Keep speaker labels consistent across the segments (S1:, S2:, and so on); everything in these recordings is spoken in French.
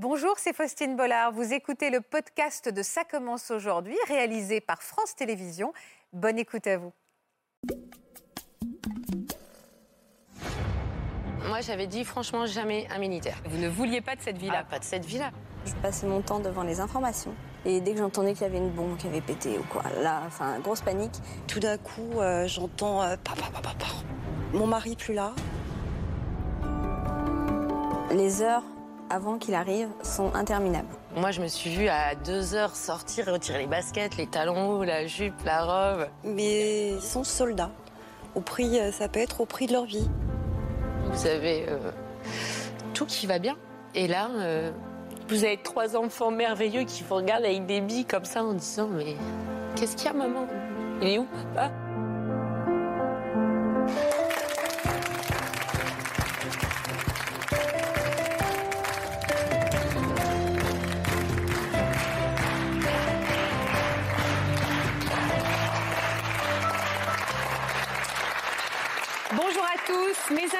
S1: Bonjour, c'est Faustine Bollard. Vous écoutez le podcast de Ça commence aujourd'hui, réalisé par France Télévisions. Bonne écoute à vous.
S2: Moi, j'avais dit franchement jamais un militaire.
S3: Vous ne vouliez pas de cette vie-là
S2: Ah, pas de cette vie-là.
S4: Je passais mon temps devant les informations. Et dès que j'entendais qu'il y avait une bombe qui avait pété ou quoi, là, enfin, grosse panique.
S5: Tout d'un coup, euh, j'entends euh, pa, pa, pa, pa, pa. mon mari plus là.
S4: Les heures avant qu'il arrive sont interminables.
S2: Moi, je me suis vue à deux heures sortir et retirer les baskets, les talons hauts, la jupe, la robe.
S5: Mais ils sont soldats. Au prix, euh, ça peut être au prix de leur vie.
S2: Vous avez euh, tout qui va bien. Et là, euh, vous avez trois enfants merveilleux qui vous regardent avec des billes comme ça en disant Mais qu'est-ce qu'il y a, maman? Il est où, papa?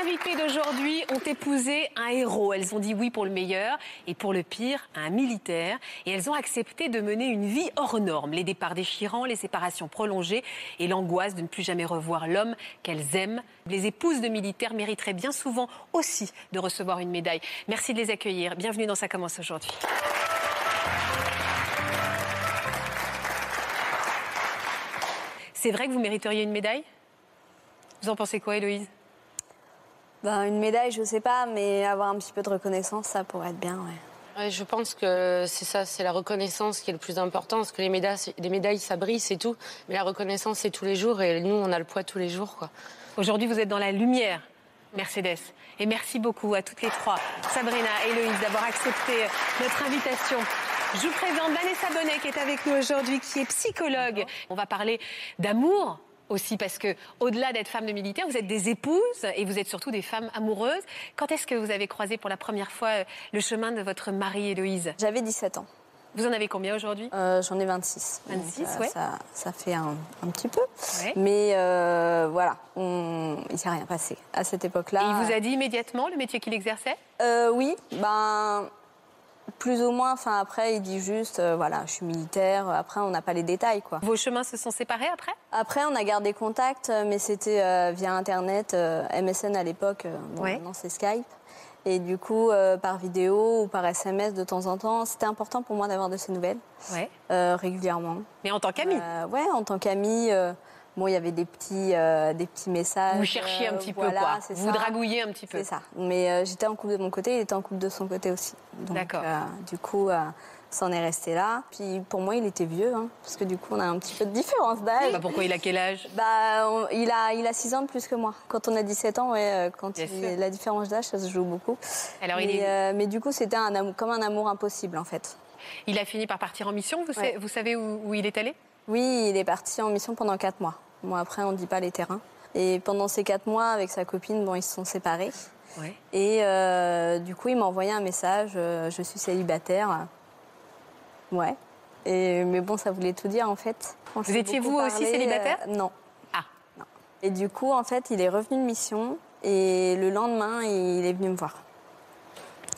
S3: Invités d'aujourd'hui ont épousé un héros. Elles ont dit oui pour le meilleur et pour le pire, un militaire. Et elles ont accepté de mener une vie hors norme. Les départs déchirants, les séparations prolongées et l'angoisse de ne plus jamais revoir l'homme qu'elles aiment. Les épouses de militaires mériteraient bien souvent aussi de recevoir une médaille. Merci de les accueillir. Bienvenue dans Ça commence aujourd'hui. C'est vrai que vous mériteriez une médaille? Vous en pensez quoi, Héloïse?
S4: Ben, une médaille, je sais pas, mais avoir un petit peu de reconnaissance, ça pourrait être bien, ouais.
S2: Ouais, je pense que c'est ça, c'est la reconnaissance qui est le plus important. Parce que les médailles, les médailles ça brille, c'est tout. Mais la reconnaissance, c'est tous les jours. Et nous, on a le poids tous les jours. Quoi.
S3: Aujourd'hui, vous êtes dans la lumière, Mercedes. Et merci beaucoup à toutes les trois, Sabrina et Héloïse, d'avoir accepté notre invitation. Je vous présente Vanessa Bonnet qui est avec nous aujourd'hui, qui est psychologue. On va parler d'amour aussi parce que au-delà d'être femme de militaire, vous êtes des épouses et vous êtes surtout des femmes amoureuses. Quand est-ce que vous avez croisé pour la première fois euh, le chemin de votre mari Héloïse?
S4: J'avais 17 ans.
S3: Vous en avez combien aujourd'hui?
S4: Euh, J'en ai 26.
S3: 26,
S4: Donc, euh,
S3: ouais.
S4: Ça, ça fait un, un petit peu.
S3: Ouais.
S4: Mais euh, voilà, on... il s'est rien passé à cette époque-là.
S3: Et il vous a dit immédiatement le métier qu'il exerçait?
S4: Oui, ben plus ou moins. Enfin après, il dit juste, euh, voilà, je suis militaire. Après, on n'a pas les détails, quoi.
S3: Vos chemins se sont séparés après?
S4: Après, on a gardé contact, euh, mais c'était euh, via Internet, euh, MSN à l'époque. euh, bon,
S3: Ouais.
S4: Maintenant, c'est Skype. Et du coup, euh, par vidéo ou par SMS de temps en temps, c'était important pour moi d'avoir de ces nouvelles
S3: Ouais.
S4: euh, régulièrement.
S3: Mais en tant qu'amie
S4: Euh, ouais, en tant qu'amie, euh, bon, il y avait des petits, euh, des petits messages.
S3: Vous cherchiez un
S4: euh,
S3: petit peu
S4: voilà,
S3: quoi Vous
S4: ça.
S3: dragouillez un petit peu
S4: C'est ça. Mais euh, j'étais en couple de mon côté, il était en couple de son côté aussi.
S3: D'accord.
S4: du coup, euh, ça en est resté là. Puis pour moi, il était vieux, hein, parce que du coup, on a un petit peu de différence d'âge.
S3: Bah, Pourquoi il a quel âge?
S4: Bah, on- il a, il a 6 ans de plus que moi. Quand on a 17 ans, ouais, quand il- la différence d'âge, ça se joue beaucoup.
S3: Alors,
S4: mais,
S3: il, est-
S4: euh, mais du coup, c'était un amour, comme un amour impossible, en fait.
S3: il a fini par partir en mission. Vous,
S4: Ouais.
S3: sa- vous savez où, où il est allé?
S4: Oui, il est parti en mission pendant 4 mois. Bon, après, on ne dit pas les terrains. Et pendant ces 4 mois, avec sa copine, bon, ils se sont séparés.
S3: Ouais.
S4: Et euh, du coup, il m'a envoyé un message euh, Je suis célibataire. Ouais. Et, mais bon, ça voulait tout dire en fait. On
S3: Vous étiez vous aussi célibataire
S4: euh, Non.
S3: Ah.
S4: Non. Et du coup, en fait, il est revenu de mission et le lendemain, il est venu me voir.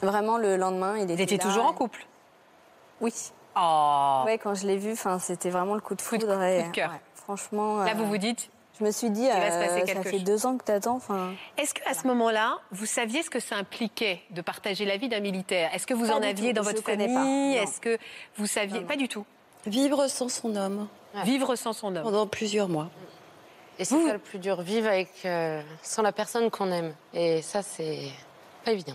S4: Vraiment, le lendemain, il était
S3: Vous étiez
S4: là
S3: toujours en couple?
S4: Oui.
S3: Oh
S4: Ouais, quand je l'ai vu, c'était vraiment le coup de
S3: Coup de-
S4: foudre.
S3: coup de cœur.
S4: ouais, franchement.
S3: Là,
S4: euh,
S3: vous vous dites,
S4: Je me suis dit, euh, ça fait
S3: chose.
S4: deux ans que t'attends. Enfin,
S3: est-ce qu'à ce moment-là, vous saviez ce que ça impliquait de partager la vie d'un militaire? Est-ce que vous
S4: Pas
S3: en aviez
S4: tout,
S3: dans
S4: je
S3: votre famille? Est-ce que vous saviez?
S4: Non, non.
S3: Pas du tout.
S5: Vivre sans son homme
S3: Vivre sans son homme.
S5: pendant plusieurs mois.
S2: Et c'est ça le plus dur, vivre avec, euh, sans la personne qu'on aime. Et ça, c'est pas évident.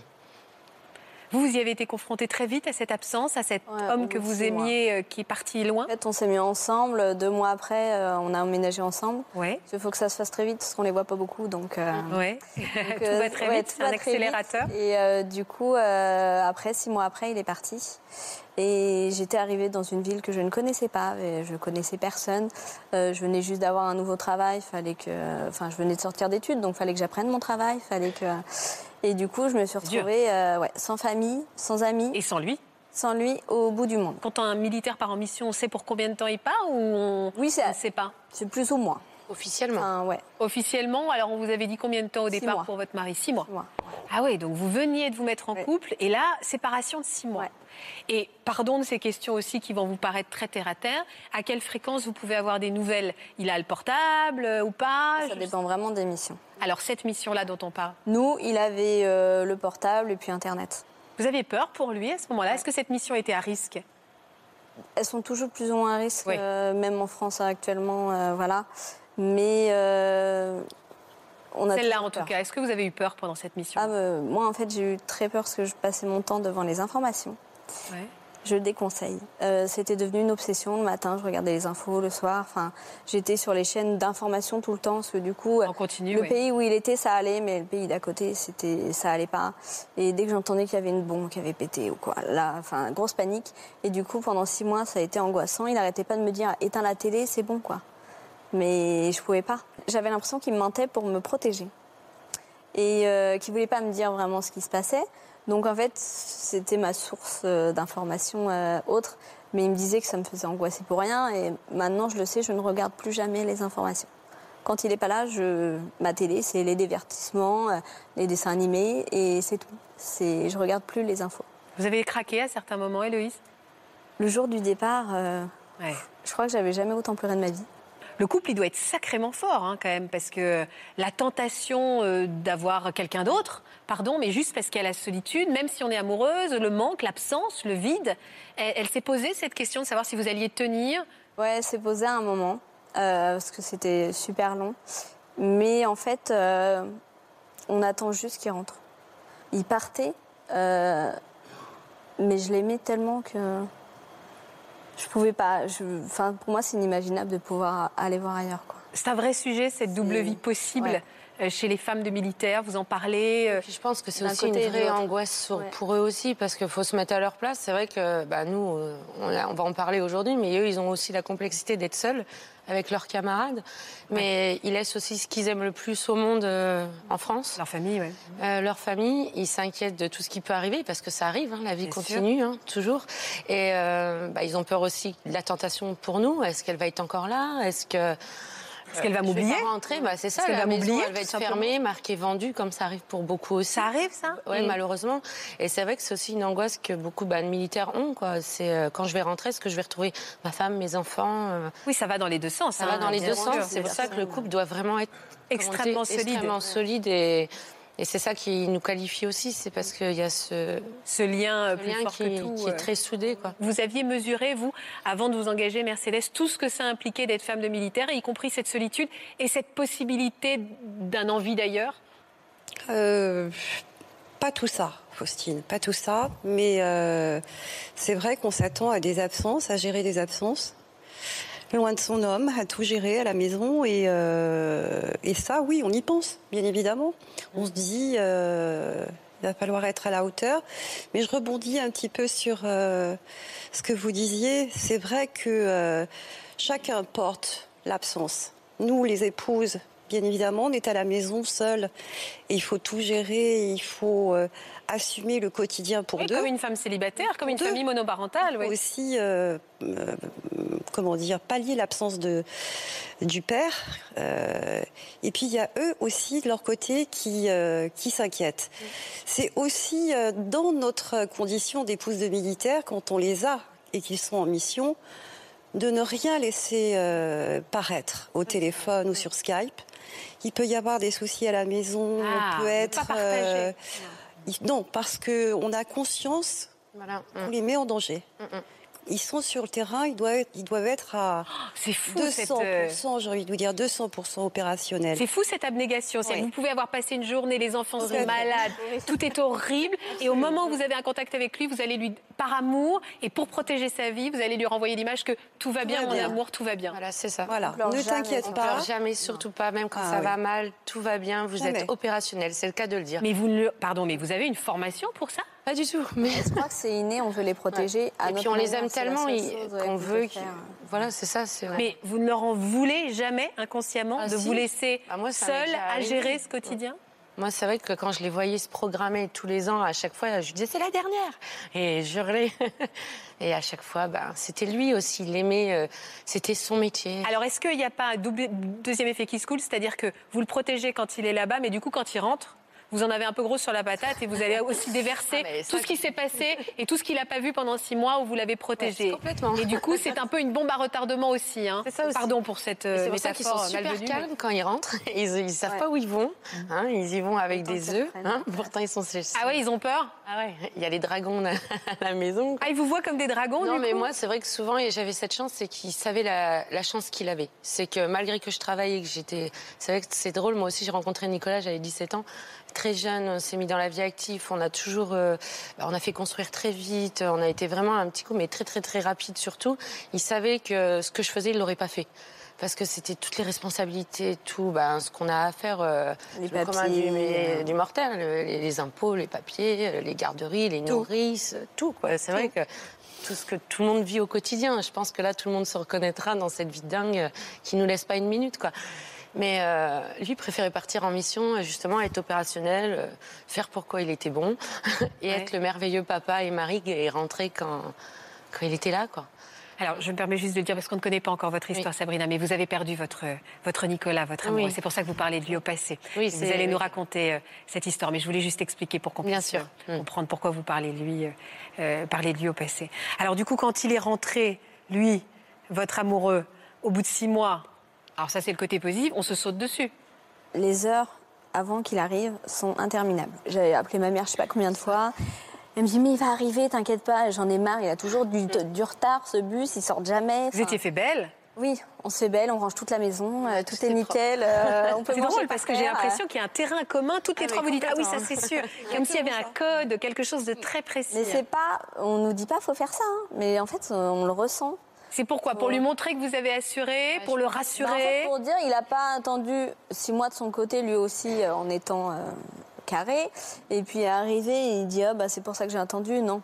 S3: Vous, vous y avez été confronté très vite à cette absence, à cet
S4: Ouais,
S3: homme que vous aimiez euh, qui est parti loin
S4: En fait, on s'est mis ensemble. Deux mois après, euh, on a emménagé ensemble.
S3: Ouais.
S4: Il faut que ça se fasse très vite parce qu'on les voit pas beaucoup. Donc, euh,
S3: Ouais.
S4: donc,
S3: tout
S4: euh,
S3: va très vite, un
S4: vite.
S3: accélérateur.
S4: Et euh, du coup, euh, après, six mois après, il est parti. Et j'étais arrivée dans une ville que je ne connaissais pas. Et je connaissais personne. Euh, je venais juste d'avoir un nouveau travail. Fallait que, enfin, je venais de sortir d'études, donc fallait que j'apprenne mon travail. Fallait que. Et du coup, je me suis retrouvée euh, ouais, sans famille, sans amis,
S3: Et sans lui?
S4: Sans lui, au bout du monde.
S3: Quand un militaire part en mission, on sait pour combien de temps il part ou on
S4: Oui, c'est-
S3: ne sait pas?
S4: C'est plus ou moins.
S2: Officiellement.
S4: Enfin, ouais.
S3: Officiellement, alors on vous avait dit combien de temps au
S4: Six
S3: départ
S4: mois.
S3: pour votre mari Six mois.
S4: Moi.
S3: Ah oui, donc vous veniez de vous mettre en
S4: Ouais.
S3: couple et là, séparation de six mois.
S4: Ouais.
S3: Et pardon de ces questions aussi qui vont vous paraître très terre à terre. À quelle fréquence vous pouvez avoir des nouvelles? Il a le portable euh, ou pas?
S4: Ça dépend vraiment des missions.
S3: Alors cette mission-là dont on parle,
S4: Nous, il avait euh, le portable et puis Internet.
S3: vous aviez peur pour lui à ce moment-là? Est-ce que cette mission était à risque?
S4: Elles sont toujours plus ou moins à risque,
S3: Oui.
S4: euh, même en France actuellement, euh, voilà. Mais euh, on a
S3: Celle-là en tout cas. Est-ce que vous avez eu peur pendant cette mission
S4: Ah, euh, moi, en fait, j'ai eu très peur parce que je passais mon temps devant les informations.
S3: Ouais.
S4: Je déconseille. Euh, C'était devenu une obsession. Le matin, je regardais les infos. Le soir, enfin, j'étais sur les chaînes d'information tout le temps parce que du coup,
S3: On continue.
S4: le
S3: oui.
S4: pays où il était, ça allait, mais le pays d'à côté, c'était, ça allait pas. Et dès que j'entendais qu'il y avait une bombe qui avait pété ou quoi, là, enfin, grosse panique. Et du coup, pendant six mois, ça a été angoissant. Il n'arrêtait pas de me dire, éteins la télé, c'est bon, quoi. Mais je pouvais pas. J'avais l'impression qu'il me mentait pour me protéger et euh, qu'il voulait pas me dire vraiment ce qui se passait. Donc en fait, c'était ma source euh, d'information euh, autre. Mais il me disait que ça me faisait angoisser pour rien. Et maintenant, je le sais, je ne regarde plus jamais les informations. Quand il n'est pas là, je... ma télé, c'est les divertissements, euh, les dessins animés, et c'est tout. C'est... Je regarde plus les infos.
S3: Vous avez craqué à certains moments, Héloïse?
S4: Le jour du départ, euh,
S3: Ouais.
S4: je crois que j'avais jamais autant pleuré de ma vie.
S3: Le couple, il doit être sacrément fort hein, quand même, parce que la tentation euh, d'avoir quelqu'un d'autre, pardon, mais juste parce qu'il y a la solitude, même si on est amoureuse, le manque, l'absence, le vide, elle, elle s'est posée cette question de savoir si vous alliez tenir?
S4: Ouais, c'est posé à un moment, euh, parce que c'était super long. Mais en fait, euh, on attend juste qu'il rentre. Il partait, mais je l'aimais tellement que je pouvais pas. je- Enfin, pour moi, c'est inimaginable de pouvoir aller voir ailleurs. Quoi.
S3: C'est un vrai sujet, cette double vie possible
S4: ouais.
S3: Euh, chez les femmes de militaires. Vous en parlez. euh,
S2: je pense que c'est aussi une
S4: côté
S2: vraie angoisse
S4: Ouais.
S2: pour eux aussi, parce qu'il faut se mettre à leur place. C'est vrai que bah, nous, euh, on, a- on va en parler aujourd'hui, mais eux, ils ont aussi la complexité d'être seuls avec leurs camarades. Mais ils laissent aussi ce qu'ils aiment le plus au monde euh, en France.
S3: leur famille, ouais.
S2: Euh, leur famille, ils s'inquiètent de tout ce qui peut arriver parce que ça arrive, hein, la vie
S3: Bien
S2: continue hein, toujours. Et euh, bah, ils ont peur aussi de la tentation pour nous. Est-ce qu'elle va être encore là? Est-ce que
S3: Est-ce qu'elle va
S2: je vais
S3: m'oublier
S2: pas rentrer bah, C'est ça.
S3: Qu'elle
S2: La
S3: va
S2: maison,
S3: m'oublier,
S2: elle va être fermée, marquée vendue, comme ça arrive pour beaucoup aussi.
S3: Ça arrive, ça?
S2: Ouais,
S3: Et-
S2: malheureusement. Et c'est vrai que c'est aussi une angoisse que beaucoup bah, de militaires ont. C'est euh, quand je vais rentrer, est-ce que je vais retrouver ma femme, mes enfants euh,
S3: Oui, ça va dans les deux sens.
S2: Ça
S3: hein,
S2: va dans les deux sens. C'est pour ça que le couple doit vraiment être
S3: Extrêmement solide.
S2: extrêmement solide. Et, et c'est ça qui nous qualifie aussi. C'est parce qu'il y a ce,
S3: Ce lien
S2: ce
S3: plus
S2: lien
S3: fort
S2: qui,
S3: que tout.
S2: qui
S3: euh.
S2: est très soudé. Quoi.
S3: Vous aviez mesuré, vous, avant de vous engager, Mercedes, tout ce que ça impliquait d'être femme de militaire, y compris cette solitude et cette possibilité d'un envie d'ailleurs?
S5: Euh, pas tout ça, Faustine, pas tout ça. Mais euh, c'est vrai qu'on s'attend à des absences, à gérer des absences. Loin de son homme, à tout gérer à la maison. Et, euh, et ça, oui, on y pense, bien évidemment. On se dit, euh, il va falloir être à la hauteur. Mais je rebondis un petit peu sur euh, ce que vous disiez. C'est vrai que chacun porte l'absence. Nous, les épouses, bien évidemment, on est à la maison seule. Et il faut tout gérer, il faut euh, assumer le quotidien pour
S3: Oui,
S5: deux.
S3: Comme une femme célibataire, comme une
S5: deux.
S3: famille monoparentale.
S5: Il
S3: oui.
S5: faut aussi, euh, euh, comment dire, pallier l'absence de du père. Et puis il y a eux aussi de leur côté qui qui s'inquiètent. C'est aussi dans notre condition d'épouse de militaires quand on les a et qu'ils sont en mission de ne rien laisser euh, paraître au téléphone ou sur Skype. Il peut y avoir des soucis à la maison,
S3: Ah,
S5: on peut
S3: ne
S5: être
S3: pas
S5: il- non parce que on a conscience
S2: Voilà.
S5: on les met en danger.
S2: Mm, mm.
S5: Ils sont sur le terrain, ils doivent être, ils doivent être à
S3: C'est fou,
S5: 200%,
S3: cette, euh,
S5: j'ai envie de vous dire 200% opérationnels.
S3: c'est fou cette abnégation. Vous pouvez avoir passé une journée, les enfants sont malades, tout est horrible, et au moment où vous avez un contact avec lui, vous allez lui, par amour et pour protéger sa vie, vous allez lui renvoyer l'image que tout va bien,
S5: va
S3: mon
S5: bien.
S3: amour, tout va bien.
S2: Voilà, c'est ça.
S5: Voilà, ne t'inquiète
S2: On
S5: pas.
S2: pleure jamais, surtout pas, même quand
S5: Ah
S2: ça
S5: oui.
S2: va mal, tout va bien, vous
S5: Jamais.
S2: êtes opérationnel, c'est le cas de le dire.
S3: Mais vous pardon, mais vous avez une formation pour ça?
S2: Pas du tout. Mais...
S4: Je crois que c'est inné, on veut les protéger. à
S2: Et puis on les aime tellement
S4: ouais,
S2: qu'on veut.
S4: faire.
S2: Voilà, c'est ça. C'est vrai.
S3: Mais vous ne leur en voulez jamais inconsciemment
S2: Ah,
S3: de
S2: si.
S3: vous laisser
S2: Bah, moi,
S3: seul à gérer ce quotidien?
S2: Moi, c'est vrai que quand je les voyais se programmer tous les ans, à chaque fois, je disais c'est la dernière. Et je hurlais. Et à chaque fois, ben, c'était lui aussi. Il aimait, euh, c'était son métier.
S3: Alors, est-ce qu'il n'y a pas un double- deuxième effet qui se coule C'est-à-dire que vous le protégez quand il est là-bas, mais du coup, quand il rentre, vous en avez un peu gros sur la patate et vous allez aussi déverser
S2: Ah,
S3: tout ce qui s'est passé et tout ce qu'il n'a pas vu pendant six mois où vous l'avez protégé.
S2: Ouais, complètement.
S3: Et du coup, c'est un peu une bombe à retardement aussi. hein.
S2: C'est ça aussi.
S3: Pardon pour cette
S2: Et
S3: euh,
S2: C'est pour ça qu'ils sont super
S3: malvenue.
S2: calmes quand ils rentrent. Ils ne savent
S4: Ouais.
S2: pas où ils vont. hein, ils y vont avec des œufs. hein, pourtant, ils sont
S3: Ah ouais, ils ont peur
S2: Ah ouais, il y a les dragons à la maison.
S3: Ah, ils vous voient comme des dragons
S2: Non,
S3: du
S2: mais
S3: coup
S2: moi, c'est vrai que souvent, et j'avais cette chance, c'est qu'il savait la, la chance qu'il avait. C'est que malgré que je travaillais, que j'étais. C'est vrai que c'est drôle, moi aussi, j'ai rencontré Nicolas, j'avais 17 ans. Très jeune, on s'est mis dans la vie active, on a toujours. euh, bah, on a fait construire très vite, on a été vraiment un petit coup, mais très, très, très rapide surtout. Il savait que ce que je faisais, il l'aurait pas fait. Parce que c'était toutes les responsabilités, tout, ben, ce qu'on a à faire, euh,
S4: Les
S2: le du,
S4: papiers,
S2: mais-
S4: euh.
S2: du mortel, le- les, les impôts, les papiers, les garderies, les nourrices, tout. quoi. C'est vrai que tout ce que tout le monde vit au quotidien. Je pense que là, tout le monde se reconnaîtra dans cette vie dingue qui nous laisse pas une minute, quoi. Mais euh, lui préférait partir en mission, euh, justement, être opérationnel, euh, faire pourquoi il était bon, et
S3: Ouais.
S2: être le merveilleux papa et mari et rentrer quand, quand il était là, quoi.
S3: Alors, je me permets juste de le dire parce qu'on ne connaît pas encore votre histoire, Sabrina, mais vous avez perdu votre, votre Nicolas, votre amoureux.
S2: Oui.
S3: C'est pour ça que vous parlez de lui au passé.
S2: Oui,
S3: vous allez nous raconter euh, cette histoire, mais je voulais juste expliquer pour qu'on puisse
S2: sûr. Mm.
S3: comprendre pourquoi vous parlez de lui, euh, parlez de lui au passé. Alors, du coup, quand il est rentré, lui, votre amoureux, au bout de six mois, alors ça, c'est le côté positif, on se saute dessus.
S4: Les heures avant qu'il arrive sont interminables. J'avais appelé ma mère je sais pas combien de fois. Elle me dit mais il va arriver, t'inquiète pas, j'en ai marre, il a toujours du, du retard ce bus, il sort jamais.
S3: Vous étiez fait belle?
S4: Oui, on se fait belle, on range toute la maison, euh, tout
S2: tout
S4: est
S2: est
S4: nickel, euh, on peut
S3: C'est drôle
S4: par
S3: parce que j'ai l'impression qu'il y a un terrain commun. Toutes les
S2: Ah,
S3: trois,
S2: mais
S3: vous dites Ah oui, ça c'est sûr. Comme s'il y avait un code, quelque chose de très précis.
S4: Mais c'est pas, on nous dit pas faut faire ça, hein. mais en fait on le ressent.
S3: C'est pourquoi Pour lui montrer que vous avez assuré, pour le
S4: Bah, en fait,
S3: rassurer.
S4: pour dire, il n'a pas attendu six mois de son côté, lui aussi, euh, en étant euh, carré. Et puis arrivé, il dit ah, bah, c'est pour ça que j'ai attendu. Non.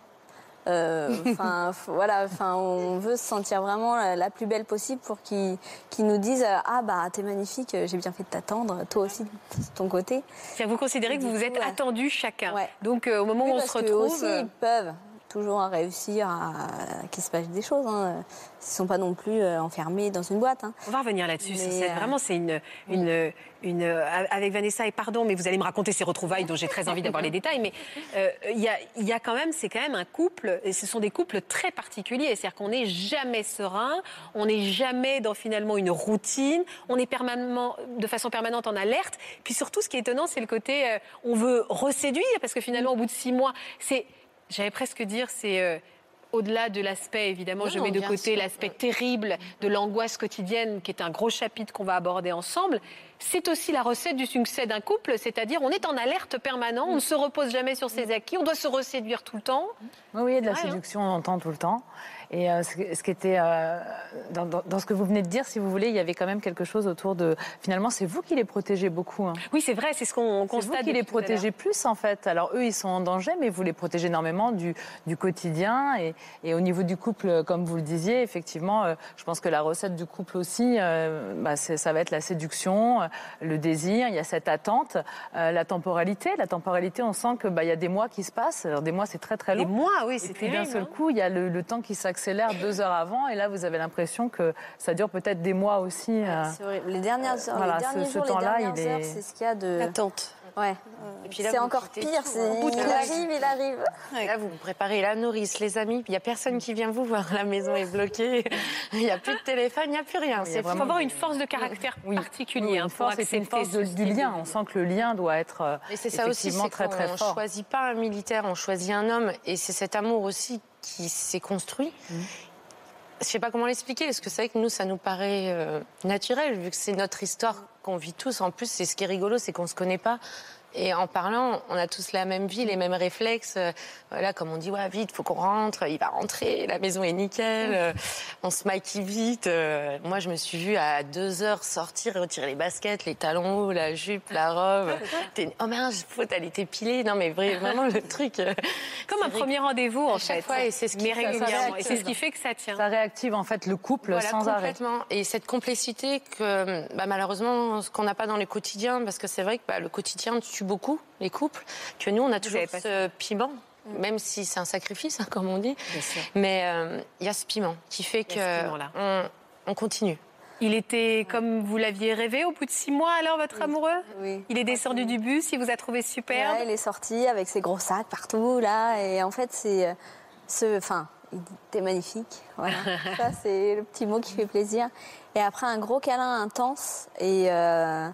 S4: Euh, Enfin, voilà. Enfin, on veut se sentir vraiment la, la plus belle possible pour qu'ils nous disent ah bah t'es magnifique, j'ai bien fait de t'attendre, toi aussi de ton côté.
S3: Vous considérez que vous vous êtes
S4: Ouais.
S3: attendus chacun.
S4: Ouais.
S3: Donc euh, au moment
S4: Oui,
S3: où on
S4: parce
S3: se retrouve.
S4: aussi, ils peuvent toujours réussir à, à qu'il se passe des choses. Hein. Ils ne sont pas non plus euh, enfermés dans une boîte. hein.
S3: On va revenir là-dessus.
S4: Euh,
S3: Vraiment, c'est une, une, une, euh, avec Vanessa et pardon, mais vous allez me raconter ces retrouvailles dont j'ai très envie d'avoir les détails. Mais euh, il y, a, il y a quand même, c'est quand même un couple. Et ce sont des couples très particuliers. C'est-à-dire qu'on n'est jamais serein, on n'est jamais dans finalement une routine, on est permanemment, de façon permanente en alerte. Puis surtout, ce qui est étonnant, c'est le côté, euh, on veut reséduire parce que finalement, au bout de six mois, c'est, j'allais presque dire, c'est euh, au-delà de l'aspect, évidemment, je mets de côté l'aspect terrible de l'angoisse quotidienne, qui est un gros chapitre qu'on va aborder ensemble, c'est aussi la recette du succès d'un couple, c'est-à-dire on est en alerte permanent, on ne se repose jamais sur ses acquis, on doit se reséduire tout le temps.
S6: Oui, oui, il y a de la
S3: hein.
S6: séduction, on entend tout le temps. Et euh, ce, ce qui était euh, dans, dans- dans ce que vous venez de dire, si vous voulez, il y avait quand même quelque chose autour de. Finalement, c'est vous qui les protégez beaucoup. hein.
S3: Oui, c'est vrai, c'est ce qu'on
S6: C'est vous
S3: constate.
S6: qui les protégez plus, en fait. Alors, eux, ils sont en danger, mais vous les protégez énormément du, du quotidien. Et, et au niveau du couple, euh, comme vous le disiez, effectivement, euh, je pense que la recette du couple aussi, bah, ça va être la séduction, le désir, il y a cette attente, la temporalité. La temporalité, on sent qu'il bah, il y a des mois qui se passent. Alors, des mois, c'est très, très long.
S3: Les mois, oui,
S6: Et
S3: c'est
S6: puis d'un
S3: terrible.
S6: seul
S3: hein.
S6: coup, il y a le, le temps qui s'accélère deux heures avant, et là, vous avez l'impression que ça dure peut-être des mois aussi. euh.
S4: C'est horrible. Les dernières heures,
S6: voilà,
S4: les
S6: ce-
S4: derniers
S6: ce
S4: jours, les
S6: temps-là,
S4: dernières
S6: il est-
S4: heures, c'est ce qu'il y a de.
S5: L'attente.
S4: Ouais.
S2: Et puis là,
S4: C'est encore pire.
S2: tout,
S4: c'est-
S2: hein.
S4: Il arrive, il arrive.
S2: Là, vous préparez la nourrice, les amis, il n'y a personne qui vient vous voir. La maison est bloquée, il n'y a plus de téléphone, il n'y a plus rien.
S6: il
S3: faut
S6: vraiment
S3: avoir une force de caractère
S6: Oui.
S3: particulière
S6: Une
S3: pour
S6: force, c'est une force de- du lien. On sent que le lien doit être euh,
S2: Et c'est ça aussi,
S6: effectivement
S2: c'est
S6: très très
S2: qu'on
S6: fort.
S2: choisit pas un militaire, on choisit un homme. Et c'est cet amour aussi qui s'est construit.
S6: Mmh.
S2: Je sais pas comment l'expliquer, parce que c'est vrai que nous, ça nous paraît euh, naturel, vu que c'est notre histoire qu'on vit tous. En plus, c'est ce qui est rigolo, c'est qu'on se connaît pas. Et en parlant, on a tous la même vie, les mêmes réflexes. Euh, Voilà, comme on dit, ouais, vite, faut qu'on rentre. Il va rentrer, la maison est nickel. euh, on se maquille vite. euh, moi, je me suis vue à deux heures sortir et retirer les baskets, les talons hauts, la jupe, la robe. T'es- Oh merde, faut aller t'épiler. Non, mais vrai- vraiment le truc.
S3: Comme un premier rendez-vous, en
S2: À chaque
S3: fait.
S2: fois, et c'est ce qui
S3: Mais
S2: fait- ça
S3: régulièrement. Et
S2: réactive.
S3: c'est ce qui fait que ça tient.
S6: Ça réactive en fait le couple
S2: Voilà,
S6: sans arrêt.
S2: Et cette complexité que bah, malheureusement, ce qu'on n'a pas dans le quotidien, parce que c'est vrai que bah, le quotidien, tu tue beaucoup les couples, que nous, on a toujours ce piment. Même si c'est un sacrifice, hein, comme on dit. Mais euh, il y a ce piment qui fait que
S3: piment-là.
S2: on, on continue.
S3: Il était comme vous l'aviez rêvé au bout de six mois, alors, votre amoureux?
S4: Oui.
S3: Il est descendu du bus, il vous a trouvé superbe.
S4: Ouais, il est sorti avec ses gros sacs partout, là. Et en fait, c'est. euh, Ce, enfin, il T'es magnifique. Voilà. Ça, c'est le petit mot qui fait plaisir. Et après, un gros câlin intense. Et euh,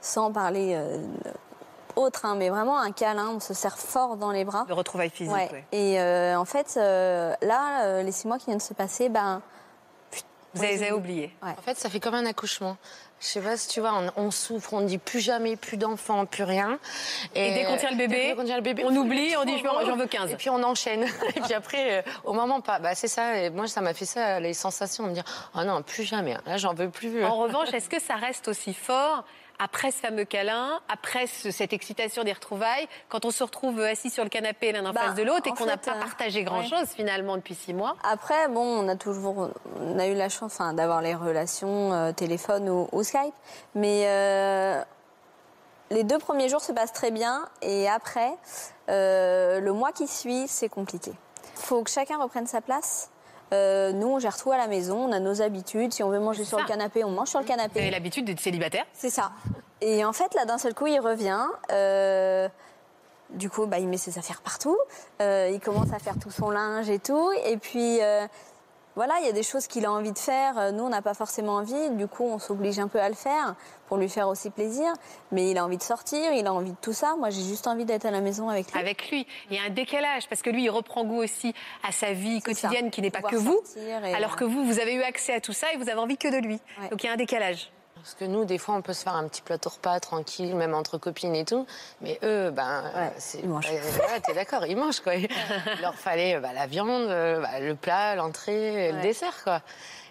S4: sans parler euh, autre, hein, mais vraiment un câlin. On se serre fort dans les bras.
S3: Retrouvailles physiques,
S4: Ouais.
S3: ouais.
S4: Et euh, en fait, euh, là, euh, les six mois qui viennent de se passer, ben.
S3: Vous avez, avez oublié.
S2: En fait, ça fait comme un accouchement. Je sais pas si tu vois, on, on souffre, on dit plus jamais, plus d'enfants, plus rien.
S3: Et dès qu'on tient le bébé,
S2: dès qu'on tient le bébé,
S3: on oublie, on dit, j'en veux 15.
S2: Et puis on enchaîne. et puis après, euh, au moment pas, bah c'est ça. Et moi, ça m'a fait ça, les sensations de me dire, oh non, plus jamais. Là, j'en veux plus.
S3: En revanche, est-ce que ça reste aussi fort après ce fameux câlin, après ce- cette excitation des retrouvailles, quand on se retrouve assis sur le canapé l'un en
S4: Bah,
S3: face de l'autre et qu'on n'a pas
S4: euh,
S3: partagé grand-chose finalement depuis six mois
S4: Après, bon, on a toujours, on a eu la chance, d'avoir les relations euh, téléphone ou, ou Skype, mais euh, les deux premiers jours se passent très bien, et après, euh, le mois qui suit, c'est compliqué. Faut que chacun reprenne sa place. Euh, nous, on gère tout à la maison, on a nos habitudes. Si on veut manger sur
S3: ça.
S4: le canapé, on mange sur le
S3: Vous avez
S4: canapé.
S3: l'habitude d'être célibataire?
S4: C'est ça. Et en fait, là, d'un seul coup, il revient. euh, du coup, bah, il met ses affaires partout. euh, il commence à faire tout son linge et tout. Et puis, voilà, il y a des choses qu'il a envie de faire. Euh, Nous, on n'a pas forcément envie. Du coup, on s'oblige un peu à le faire pour lui faire aussi plaisir. Mais il a envie de sortir, il a envie de tout ça. Moi, j'ai juste envie d'être à la maison avec lui.
S3: avec lui. Il y a un décalage parce que lui, il reprend goût aussi à sa vie
S4: ça.
S3: quotidienne qui n'est pas
S4: Pouvoir
S3: que vous, alors
S4: euh,
S3: que vous, vous avez eu accès à tout ça et vous avez envie que de lui.
S4: Ouais.
S3: Donc il y a un décalage.
S2: Parce que nous, des fois, on peut se faire un petit plateau repas tranquille, même entre copines et tout. Mais eux, ben,
S4: Ouais,
S2: c'est.
S4: ils mangent.
S2: Ouais, ouais, t'es d'accord, ils mangent, quoi. Il leur fallait bah, la viande, euh, bah, le plat, l'entrée, le dessert, quoi.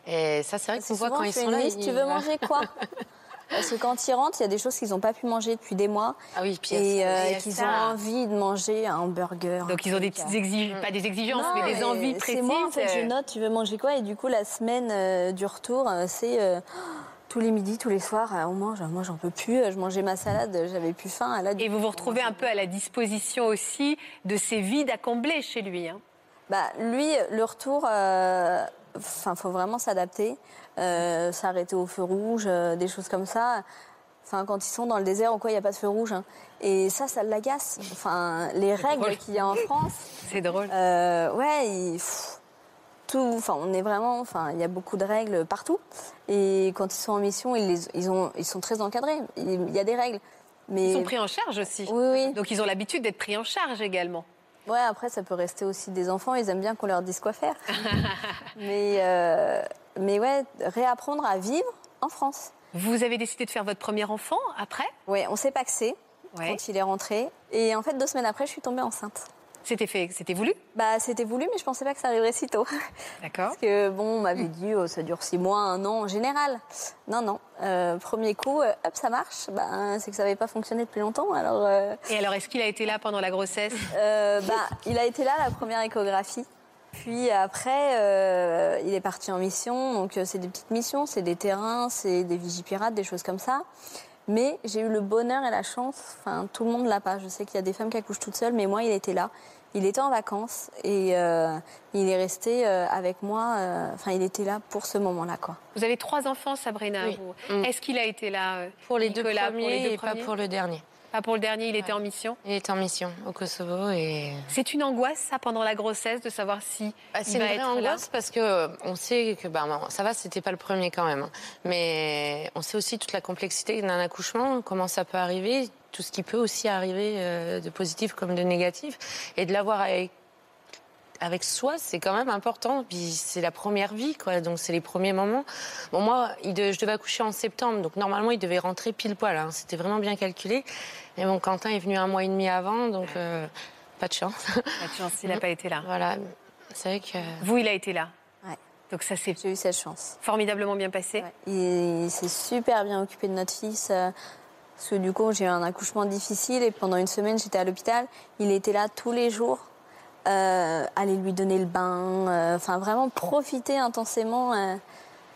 S2: Et ça, c'est vrai
S4: C'est
S2: qu'on voit quand ils sont là.
S4: liste,
S2: ils-
S4: tu veux manger quoi? Parce que quand ils rentrent, il y a des choses qu'ils n'ont pas pu manger depuis des mois.
S2: Ah oui, puis
S4: et euh, qu'ils ont envie de manger un hamburger.
S3: Donc
S4: un
S3: ils ont des petites
S4: euh.
S3: exigences, pas des exigences,
S4: Non,
S3: mais des envies
S4: c'est
S3: précises.
S4: moi, en fait, je note, tu veux manger quoi? Et du coup, la semaine euh, du retour, c'est euh, tous les midis, tous les soirs, euh, on mange. Moi, j'en peux plus. Je mangeais ma salade, j'avais plus faim. Là,
S3: Et vous vous retrouvez un peu à la disposition aussi de ces vides à combler chez lui. hein.
S4: Bah, lui, le retour, euh, enfin, faut vraiment s'adapter, euh, s'arrêter au feu rouge, euh, des choses comme ça. Enfin, quand ils sont dans le désert ou quoi, il n'y a pas de feu rouge. hein. Et ça, ça l'agace. Enfin, les règles qu'il y a en France,
S3: C'est drôle.
S4: ouais, il- pff, tout. Enfin, on est vraiment. Enfin, il y a beaucoup de règles partout. Et quand ils sont en mission, ils, les- ils, ont, ils sont très encadrés. Il y a des règles. Mais
S3: Ils sont pris en charge aussi.
S4: oui, oui.
S3: Donc ils ont l'habitude d'être pris en charge également.
S4: Ouais, après, ça peut rester aussi des enfants. Ils aiment bien qu'on leur dise quoi faire. mais, euh, mais ouais, réapprendre à vivre en France.
S3: Vous avez décidé de faire votre premier enfant après?
S4: Ouais, on s'est paxé
S3: Ouais.
S4: quand il est rentré. Et en fait, deux semaines après, je suis tombée enceinte.
S3: C'était fait, c'était voulu?
S4: Bah, c'était voulu, mais je pensais pas que ça arriverait si tôt.
S3: D'accord.
S4: Parce que bon, on m'avait dit, oh, ça dure six mois, un an en général. Non, non. Euh, premier coup, euh, hop, ça marche. Bah, c'est que ça n'avait pas fonctionné depuis longtemps. Alors, euh,
S3: Et alors, est-ce qu'il a été là pendant la grossesse?
S4: Bah, il a été là la première échographie. Puis après, il est parti en mission. Donc, c'est des petites missions, c'est des terrains, c'est des vigipirates, des choses comme ça. Mais j'ai eu le bonheur et la chance, enfin, tout le monde l'a pas. Je sais qu'il y a des femmes qui accouchent toutes seules, mais moi, il était là. Il était en vacances et euh, il est resté euh, avec moi. euh, Enfin, il était là pour ce moment-là, quoi.
S3: Vous avez trois enfants, Sabrina.
S2: Oui. Mm.
S3: Est-ce qu'il a été là euh,
S2: Pour les deux
S3: Nicolas,
S2: premiers
S3: pour les deux
S2: et pas
S3: premiers?
S2: pour le dernier.
S3: Pas pour le dernier, il était en mission.
S2: Il est en mission au Kosovo et
S3: C'est une angoisse, ça, pendant la grossesse, de savoir si
S2: Bah, c'est une vraie angoisse parce que euh, on sait que bah, ça va, c'était pas le premier quand même, hein. mais on sait aussi toute la complexité d'un accouchement, comment ça peut arriver, tout ce qui peut aussi arriver euh, de positif comme de négatif, et de l'avoir avec avec soi, c'est quand même important. Puis c'est la première vie, quoi. Donc c'est les premiers moments. Bon, moi, il de- je devais accoucher en septembre, donc normalement il devait rentrer pile poil. hein. C'était vraiment bien calculé. Mais bon, Quentin est venu un mois et demi avant, donc euh, pas de chance.
S3: Pas de chance, il n'a pas été là.
S2: voilà. C'est vrai que
S3: Vous, il a été là.
S4: Ouais.
S3: Donc ça s'est
S4: J'ai eu cette chance.
S3: formidablement bien passé.
S4: Ouais. Il, il s'est super bien occupé de notre fils. euh, parce que du coup, j'ai eu un accouchement difficile et pendant une semaine, j'étais à l'hôpital. Il était là tous les jours, euh, aller lui donner le bain, euh, enfin vraiment profiter intensément. euh.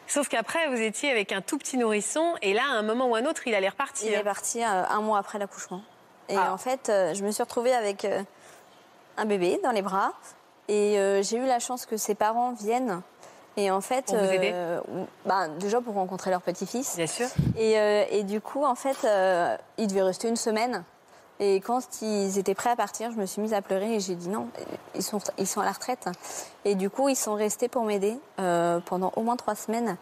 S3: Sauf qu'après, vous étiez avec un tout petit nourrisson, et là, à un moment ou un autre, il allait
S4: Il
S3: repartir.
S4: est parti un mois après l'accouchement. Et
S1: Ah.
S4: en fait, je me suis retrouvée avec un bébé dans les bras. Et j'ai eu la chance que ses parents viennent. Et en fait,
S3: Pour vous aider
S4: euh, bah, déjà pour rencontrer leur petit-fils.
S3: Bien sûr.
S4: Et, euh, et du coup, en fait, euh, ils devaient rester une semaine. Et quand ils étaient prêts à partir, je me suis mise à pleurer et j'ai dit non, ils sont, ils sont à la retraite. Et du coup, ils sont restés pour m'aider euh, pendant au moins trois semaines.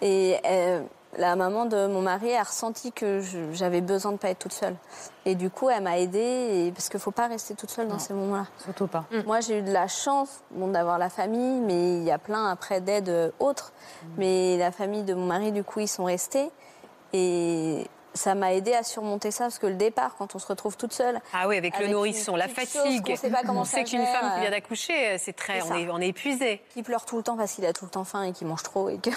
S4: Et euh, la maman de mon mari a ressenti que je- j'avais besoin de pas être toute seule. Et du coup, elle m'a aidée et- parce qu'il faut pas rester toute seule dans ces moments-là.
S6: Surtout pas.
S4: Moi, j'ai eu de la chance bon, d'avoir la famille, mais il y a plein après d'aides euh, autres. Mais la famille de mon mari, du coup, ils sont restés. Et ça m'a aidé à surmonter ça, parce que le départ, quand on se retrouve toute seule,
S3: Ah oui, avec, le nourrisson, la
S4: petite chose
S3: fatigue.
S4: qu'on sait pas comment
S3: on
S4: ça
S3: sait qu'une femme qui vient
S4: euh,
S3: d'accoucher, c'est très, on est, on est épuisé.
S4: qui pleure tout le temps parce qu'il a tout le temps faim et qu'il mange trop. Et, que...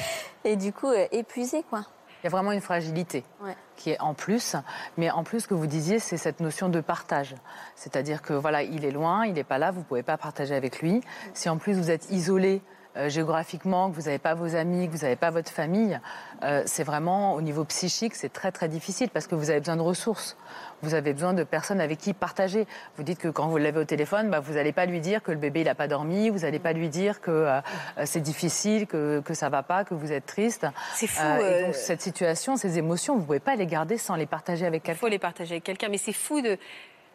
S4: et du coup, euh, épuisé, quoi.
S6: Il y a vraiment une fragilité
S4: Ouais.
S6: qui est en plus. Mais en plus, ce que vous disiez, c'est cette notion de partage. C'est-à-dire que voilà, il est loin, il n'est pas là, vous ne pouvez pas partager avec lui. Si en plus vous êtes isolé euh, géographiquement, que vous n'avez pas vos amis, que vous n'avez pas votre famille, euh, c'est vraiment au niveau psychique, c'est très très difficile parce que vous avez besoin de ressources. Vous avez besoin de personnes avec qui partager. Vous dites que quand vous l'avez au téléphone, bah, vous n'allez pas lui dire que le bébé il n'a pas dormi, vous n'allez pas lui dire que euh, c'est difficile, que, que ça va pas, que vous êtes triste.
S3: C'est fou.
S6: Et donc cette situation, ces émotions, vous ne pouvez pas les garder sans les partager avec
S3: Il
S6: quelqu'un.
S3: faut les partager avec quelqu'un. Mais c'est fou de.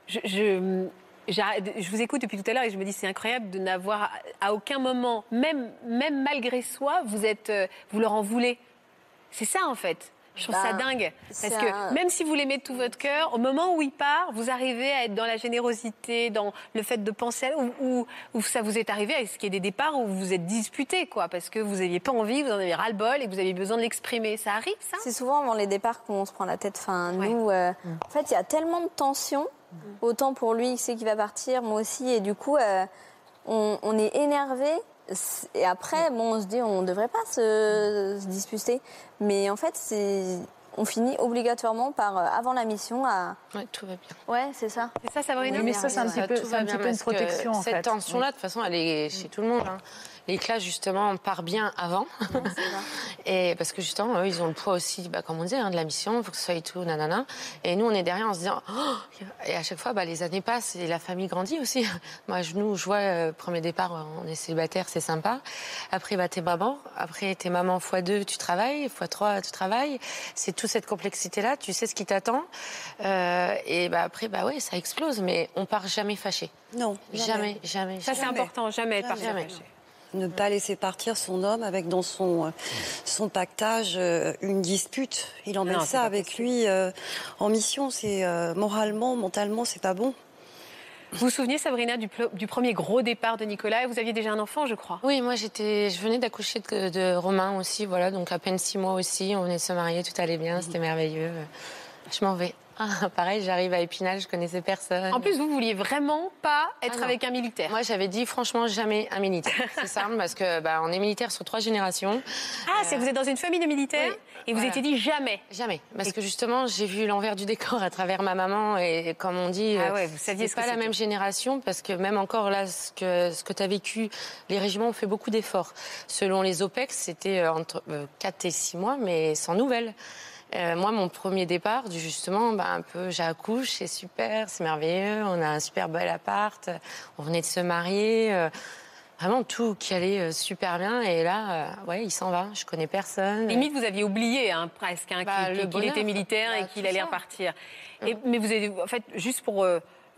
S3: Je, je vous écoute depuis tout à l'heure et je me dis c'est incroyable de n'avoir à aucun moment, même, même malgré soi, vous, êtes, euh, vous leur en voulez. C'est ça en fait. Je trouve ça
S4: Ben,
S3: dingue. Parce que
S4: un-
S3: même si vous l'aimez de tout votre cœur, au moment où il part, vous arrivez à être dans la générosité, dans le fait de penser à. Ou, ou- ou ça vous est arrivé, est-ce qu'il y a des départs où vous vous êtes disputés, quoi, parce que vous n'aviez pas envie, vous en avez ras-le-bol et que vous avez besoin de l'exprimer. Ça arrive, ça?
S4: C'est souvent avant les départs qu'on se prend la tête. Enfin,
S3: Ouais.
S4: nous, euh, en fait, il y a tellement de tensions. Autant pour lui, il sait qu'il va partir, moi aussi. Et du coup, euh, on, on est énervé. Et après, bon, on se dit, on ne devrait pas se, se disputer. Mais en fait, c'est, on finit obligatoirement par, euh, avant la mission, à.
S2: Ouais, tout va bien.
S4: Ouais, c'est ça.
S3: C'est ça, Sabrina
S6: Oui, mais ça, c'est un
S4: Ouais,
S6: petit peu,
S2: va
S6: un petit peu une protection, en
S2: Cette
S6: fait.
S2: tension-là, de toute façon, elle est chez tout le monde. hein. L'éclat, justement, part bien avant. et parce que, justement, eux, ils ont le poids aussi, bah, comme on dit, hein, de la mission, il faut que ce soit et tout, nanana. Et nous, on est derrière en se disant, Oh et à chaque fois, bah, les années passent et la famille grandit aussi. Moi, je, nous, je vois, euh, premier départ, on est célibataire, c'est sympa. Après, bah, t'es maman. Après, t'es maman fois deux, tu travailles. Fois trois, tu travailles. C'est toute cette complexité-là. Tu sais ce qui t'attend. Euh, et bah, après, bah, ouais, ça explose. Mais on part jamais fâché.
S5: Non,
S2: Jamais, jamais.
S3: Ça, c'est
S2: jamais.
S3: important, jamais
S2: Jamais.
S3: fâché.
S5: Ne pas laisser partir son homme avec dans son, euh, son pactage euh, une dispute. Il emmène
S3: Non,
S5: ça avec
S3: possible.
S5: lui euh, en mission. C'est euh, moralement, mentalement, c'est pas bon.
S3: Vous vous souvenez, Sabrina, du, du premier gros départ de Nicolas? Vous aviez déjà un enfant, je crois.
S2: Oui, moi j'étais, je venais d'accoucher de, de Romain aussi, voilà, donc à peine six mois aussi. On venait de se marier, tout allait bien, c'était merveilleux. Je m'en vais. Ah, pareil, j'arrive à Épinal, je connaissais personne.
S3: En plus, vous vouliez vraiment pas être
S2: Ah
S3: avec un militaire.
S2: moi j'avais dit franchement jamais un militaire. C'est simple parce que bah, on est militaire sur trois générations.
S3: Ah, c'est que vous êtes dans une famille de militaires
S2: oui,
S3: et vous étiez dit jamais.
S2: Jamais. Parce que justement, j'ai vu l'envers du décor à travers ma maman et comme on dit,
S3: Ah
S2: euh,
S3: ouais, vous saviez
S2: c'est
S3: ce
S2: pas la même génération parce que même encore là, ce que, ce que tu as vécu, les régiments ont fait beaucoup d'efforts. Selon les OPEX, c'était euh, entre 4 et 6 mois, mais sans nouvelles. Euh, moi, mon premier départ, justement, bah, un peu, j'accouche, c'est super, c'est merveilleux, on a un super bel appart, on venait de se marier, euh, vraiment tout qui allait euh, super bien. Et là, euh, ouais, il s'en va, je connais personne.
S3: Limite, vous aviez oublié hein, presque hein,
S2: Bah,
S3: qu'il- était militaire et
S2: Bah,
S3: qu'il allait
S2: ça.
S3: repartir. Et, mais vous avez, en fait, juste pour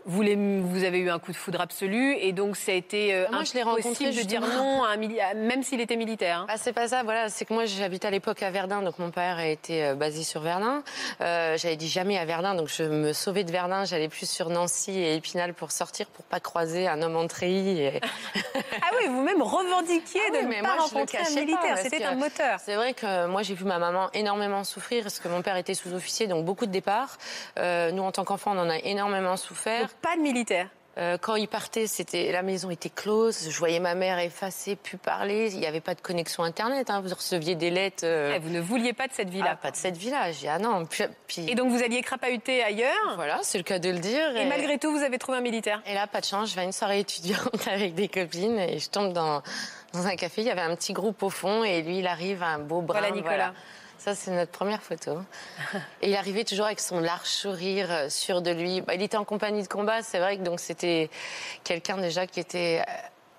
S3: vous, les- vous avez eu un coup de foudre absolu et donc ça a été euh,
S2: Ah, moi, je l'ai rencontré,
S3: impossible de dire non à un mili- à- même s'il était militaire. hein.
S2: Bah, c'est pas ça, voilà. C'est que moi, j'habitais à l'époque à Verdun, donc mon père a été euh, basé sur Verdun. Euh, J'avais dit jamais à Verdun, donc je me sauvais de Verdun. J'allais plus sur Nancy et Épinal pour sortir, pour pas croiser un homme en treillis. Et...
S3: Ah oui, vous-même revendiquiez
S2: Ah
S3: de
S2: oui,
S3: ne
S2: mais
S3: pas
S2: moi, je
S3: rencontrer un militaire. C'était un moteur.
S2: C'est vrai que moi, j'ai vu ma maman énormément souffrir, parce que mon père était sous-officier, donc beaucoup de départs. Euh, nous, en tant qu'enfants, on en a énormément souffert.
S3: Donc, pas de militaire.
S2: Euh, quand il partait, c'était la maison était close. Je voyais ma mère effacée, plus parler. Il n'y avait pas de connexion internet. hein. Vous receviez des lettres. euh,
S3: Eh, Vous ne vouliez pas de cette
S2: ah,
S3: vie-là.
S2: pas de cette village. Ah non. Puis, puis-
S3: Et donc vous alliez crapahuter ailleurs.
S2: voilà, c'est le cas de le dire.
S3: Et malgré tout, vous avez trouvé un militaire.
S2: Et là, pas de chance. Je vais à une soirée étudiante avec des copines et je tombe dans, dans un café. Il y avait un petit groupe au fond et lui, il arrive, un beau brun.
S3: Voilà, Nicolas.
S2: Ça, c'est notre première photo. Et il arrivait toujours avec son large sourire, euh, sûr de lui. Bah, il était en compagnie de combat, c'est vrai que donc c'était quelqu'un déjà qui était euh,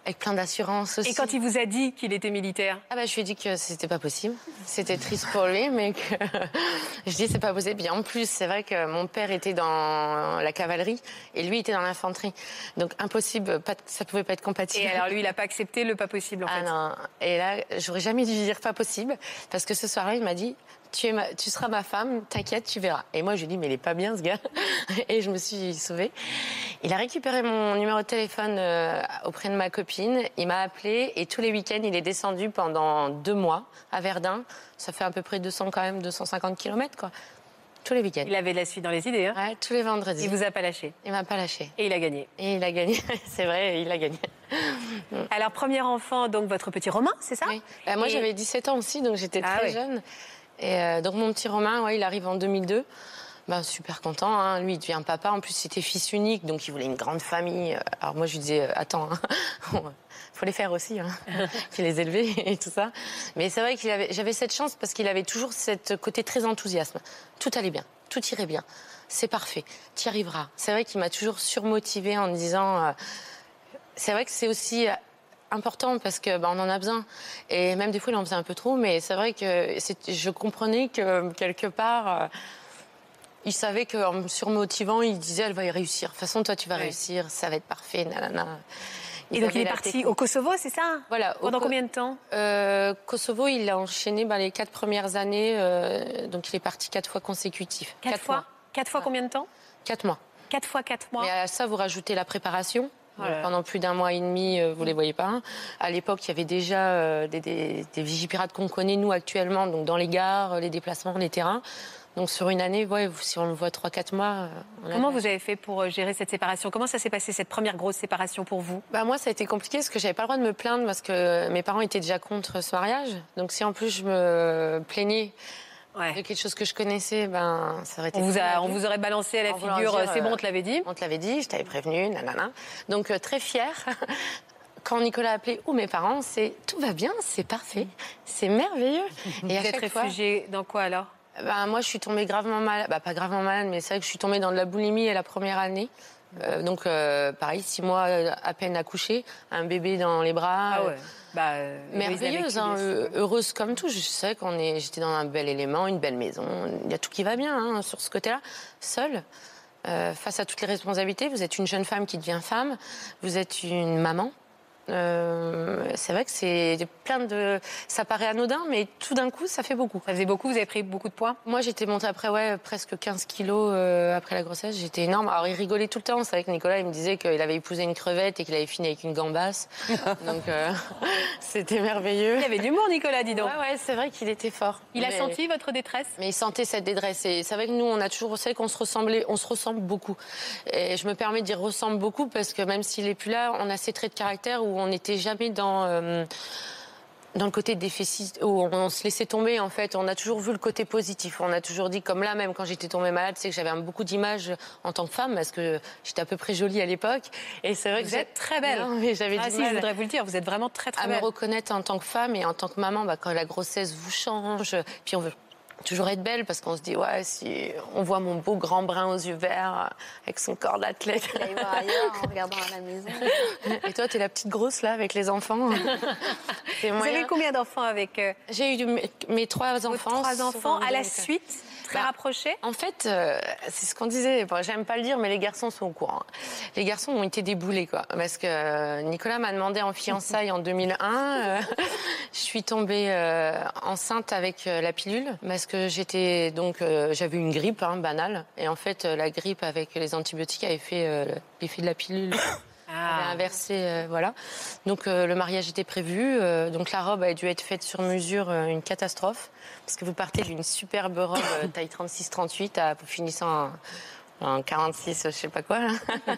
S2: avec plein d'assurance aussi.
S3: Et quand il vous a dit qu'il était militaire?
S2: Ah bah je lui ai dit que c'était pas possible. C'était triste pour lui, mais que je dis c'est pas possible. Et en plus, c'est vrai que mon père était dans la cavalerie et lui était dans l'infanterie. Donc impossible, pas, ça pouvait pas être compatible.
S3: Et alors lui, il n'a pas accepté le pas possible en
S2: ah
S3: fait.
S2: non. Et là, j'aurais jamais dû dire pas possible parce que ce soir-là, il m'a dit tu, es ma- tu seras ma femme, t'inquiète, tu verras. Et moi, je lui ai dit, mais il est pas bien, ce gars. Et je me suis sauvée. Il a récupéré mon numéro de téléphone euh, auprès de ma copine. Il m'a appelé et tous les week-ends, il est descendu pendant deux mois à Verdun. Ça fait à peu près 200 quand même, 250 km, quoi. Tous les week-ends.
S3: Il avait de la suite dans les idées. Hein.
S2: Ouais, tous les vendredis.
S3: Il vous a pas lâché.
S2: Il m'a pas lâché.
S3: Et il a gagné.
S2: Et il a gagné. C'est vrai, il a gagné.
S3: Alors, premier enfant, donc votre petit Romain, c'est ça?
S2: Oui. Euh, moi,
S3: Et-
S2: j'avais 17 ans aussi, donc j'étais
S3: Ah
S2: très
S3: oui.
S2: jeune. Et euh, donc, mon petit Romain, ouais, il arrive en 2002. Ben, super content. hein. Lui, il devient papa. En plus, c'était fils unique, donc il voulait une grande famille. Alors, moi, je lui disais, euh, attends, hein, faut les faire aussi, hein, qu'il les élever et tout ça. Mais c'est vrai qu'il avait, j'avais cette chance parce qu'il avait toujours cette côté très enthousiasme. Tout allait bien, tout irait bien. C'est parfait, tu y arriveras. C'est vrai qu'il m'a toujours surmotivée en me disant. euh, c'est vrai que c'est aussi important parce que bah, on en a besoin et même des fois il en faisait un peu trop mais c'est vrai que je comprenais que quelque part euh, il savait qu'en me surmotivant il disait elle va y réussir de toute façon toi tu vas
S3: Ouais.
S2: réussir ça va être parfait nanana
S3: Et donc, il est parti
S2: technique.
S3: au Kosovo, c'est ça?
S2: Voilà
S3: Pendant
S2: Co-
S3: combien de temps?
S2: Euh, Kosovo il a enchaîné bah, les quatre premières années euh, donc il est parti quatre fois consécutifs
S3: Quatre fois
S2: mois.
S3: Quatre fois
S2: Ouais.
S3: combien de temps?
S2: Quatre mois
S3: Quatre fois quatre mois.
S2: Mais à ça, vous rajoutez la préparation.
S3: Oh là.
S2: pendant plus d'un mois et demi, euh, vous les voyez pas. À l'époque, il y avait déjà euh, des, des, des vigipirates qu'on connaît, nous, actuellement, donc dans les gares, les déplacements, les terrains. Donc sur une année, ouais, si on le voit 3-4 mois... euh, on
S3: Comment vous avez fait pour euh, gérer cette séparation? Comment ça s'est passé, cette première grosse séparation pour vous?
S2: Bah moi, ça a été compliqué parce que j'avais pas le droit de me plaindre parce que mes parents étaient déjà contre ce mariage. Donc si en plus je me plaignais de quelque chose que je connaissais, ben ça aurait été.
S3: on, vous a, on vous aurait balancé à la
S2: En
S3: figure, c'est bon,
S2: euh,
S3: on te l'avait dit.
S2: On te l'avait dit, je t'avais prévenu, nanana. Donc euh, très fière. Quand Nicolas a appelé ou mes parents, c'est tout va bien, c'est parfait, c'est merveilleux. Et à
S3: Vous êtes
S2: chaque fois,
S3: réfugié dans quoi alors?
S2: Ben, moi je suis tombée gravement malade, bah, pas gravement malade, mais c'est vrai que je suis tombée dans de la boulimie la première année. Euh, donc euh, pareil, six mois euh, à peine accouchée, un bébé dans les bras.
S3: Ah ouais. Bah,
S2: merveilleuse, hein, heureuse comme tout. Je sais qu'on est, j'étais dans un bel élément, une belle maison. Il y a tout qui va bien hein, sur ce côté-là. Seule, face à toutes les responsabilités, vous êtes une jeune femme qui devient femme, vous êtes une maman. Euh, c'est vrai que c'est plein de. Ça paraît anodin, mais tout d'un coup, ça fait beaucoup.
S3: Ça faisait beaucoup, vous avez pris beaucoup de poids?
S2: Moi, j'étais montée après, ouais, presque 15 kilos euh, après la grossesse. J'étais énorme. Alors, il rigolait tout le temps. C'est vrai que Nicolas, il me disait qu'il avait épousé une crevette et qu'il avait fini avec une gambasse. Donc, euh, c'était merveilleux.
S3: Il avait de l'humour, Nicolas, dis donc.
S2: Ouais, ouais, c'est vrai qu'il était fort.
S3: Il a senti votre détresse?
S2: Mais il sentait cette détresse. Et c'est vrai que nous, on a toujours, c'est qu'on se ressemblait, on se ressemble beaucoup. Et je me permets de dire ressemble beaucoup parce que même s'il est plus là, on a ces traits de caractère où on n'était jamais dans. euh, dans le côté déficit, où on, se laissait tomber, en fait, on a toujours vu le côté positif. On a toujours dit, comme là même, quand j'étais tombée malade, c'est que j'avais beaucoup d'images en tant que femme, parce que j'étais à peu près jolie à l'époque. Et c'est vrai que
S3: Vous êtes très belle.
S2: Non, mais j'avais
S3: Ah si, je voudrais vous le dire, vous êtes vraiment très très
S2: à me
S3: belle.
S2: reconnaître en tant que femme et en tant que maman, bah, quand la grossesse vous change, puis on veut toujours être belle parce qu'on se dit ouais si on voit mon beau grand brun aux yeux verts euh, avec son corps d'athlète.
S4: Il ailleurs en regardant à la maison.
S2: et toi t'es la petite grosse là avec les enfants. C'est
S3: Vous avez combien d'enfants avec euh,
S2: j'ai eu mes, trois enfants
S3: trois enfants à la suite
S2: Bah, En fait, euh, c'est ce qu'on disait. J'aime pas le dire, mais les garçons sont au courant. Les garçons ont été déboulés, quoi. Parce que euh, Nicolas m'a demandé en fiançailles en 2001. euh, je suis tombée euh, enceinte avec la pilule parce que j'étais donc j'avais une grippe hein, banale. Et en fait, la grippe avec les antibiotiques avait fait l'effet de la pilule.
S3: Ah.
S2: inversé, euh, voilà. Donc euh, le mariage était prévu. euh, donc la robe a dû être faite sur mesure, une catastrophe, parce que vous partez d'une superbe robe taille 36-38 à vous finissant en, en 46, je sais pas quoi.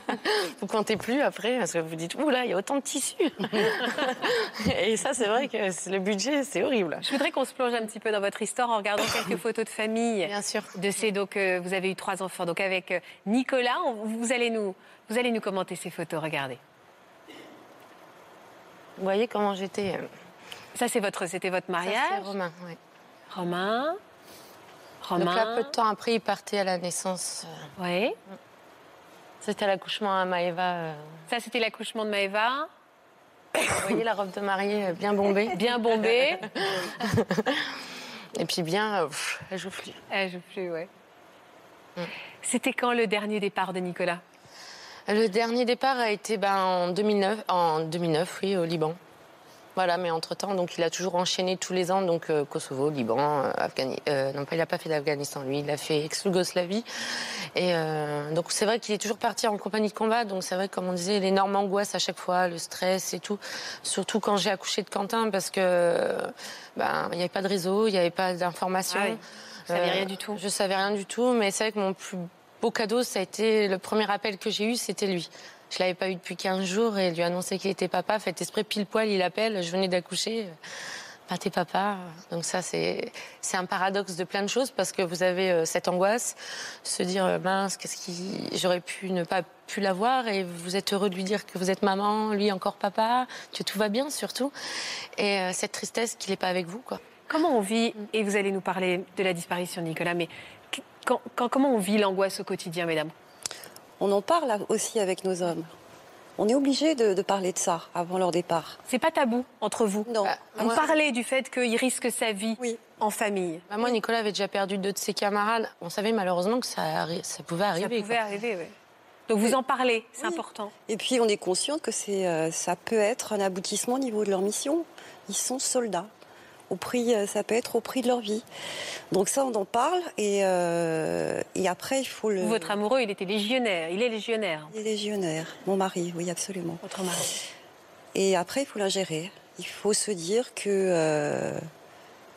S2: vous comptez plus après, parce que vous dites ouh là, il y a autant de tissu. Et ça, c'est vrai que le budget, c'est horrible.
S3: Je voudrais qu'on se plonge un petit peu dans votre histoire en regardant quelques photos de famille.
S2: Bien sûr.
S3: De ces donc euh, vous avez eu trois enfants donc avec euh, Nicolas on- vous allez nous vous allez nous commenter ces photos regardez
S2: Vous voyez comment j'étais. euh,
S3: ça c'est votre c'était votre
S2: ça,
S3: mariage?
S2: C'est Romain, ouais.
S3: Romain
S2: Donc là, peu de temps après, il partait à la naissance.
S3: Oui.
S2: C'était l'accouchement à Maëva. euh.
S3: Ça, c'était l'accouchement de Maëva.
S2: Vous voyez la robe de mariée euh, bien bombée.
S3: Bien bombée.
S2: Et puis bien, euh, pff, elle joue plus.
S3: Ah, je plus, ouais.
S2: Mm.
S3: C'était quand le dernier départ de Nicolas?
S2: Le dernier départ a été ben, en 2009, en 2009, oui, au Liban. Voilà, mais entre-temps, donc il a toujours enchaîné tous les ans, donc euh, Kosovo, Liban, euh, Afghani- euh, non pas, il n'a pas fait d'Afghanistan, lui, il a fait ex-Yougoslavie. Et donc c'est vrai qu'il est toujours parti en compagnie de combat, donc c'est vrai, comme on disait, l'énorme angoisse à chaque fois, le stress et tout. Surtout quand j'ai accouché de Quentin, parce que ben, il n'y avait pas de réseau, il n'y avait pas d'informations.
S3: Ah oui. Vous saviez rien du tout.
S2: Je savais rien du tout, mais c'est vrai que mon plus beau cadeau, ça a été le premier appel que j'ai eu, c'était lui. Je l'avais pas eu depuis 15 jours et lui annoncer qu'il était papa. Fait esprit pile poil, il appelle. Je venais d'accoucher. Bah, t'es papa. Donc ça, c'est c'est un paradoxe de plein de choses parce que vous avez euh, cette angoisse, se dire euh, mince, qu'est-ce qui j'aurais pu ne pas pu l'avoir et vous êtes heureux de lui dire que vous êtes maman, lui encore papa, que tout va bien surtout et euh, cette tristesse qu'il n'est pas avec vous quoi.
S3: Comment on vit, et vous allez nous parler de la disparition de Nicolas, mais qu- quand- quand- comment on vit l'angoisse au quotidien, mesdames?
S5: On en parle aussi avec nos hommes. On est obligé de, de parler de ça avant leur départ.
S3: C'est pas tabou entre vous?
S5: Non.
S2: Bah,
S3: Vous
S2: moi-
S3: parlez du fait qu'il risque sa vie
S5: Oui.
S3: en famille.
S2: Bah, moi, Nicolas avait déjà perdu deux de ses camarades. On savait malheureusement que ça, arri- ça pouvait
S3: Ça
S2: arriver.
S3: pouvait
S2: quoi.
S3: arriver, oui. Donc vous en parlez, c'est
S5: Oui.
S3: important.
S5: Et puis on est conscient que c'est, euh, ça peut être un aboutissement au niveau de leur mission. Ils sont soldats. Au prix, euh, ça peut être au prix de leur vie. Donc ça, on en parle. Et, euh, et après, il faut le.
S3: Votre amoureux, il était légionnaire, il est légionnaire,
S5: Il est légionnaire. Mon mari, oui, absolument.
S3: votre mari.
S5: Et après, il faut l'ingérer. Il faut se dire que, euh,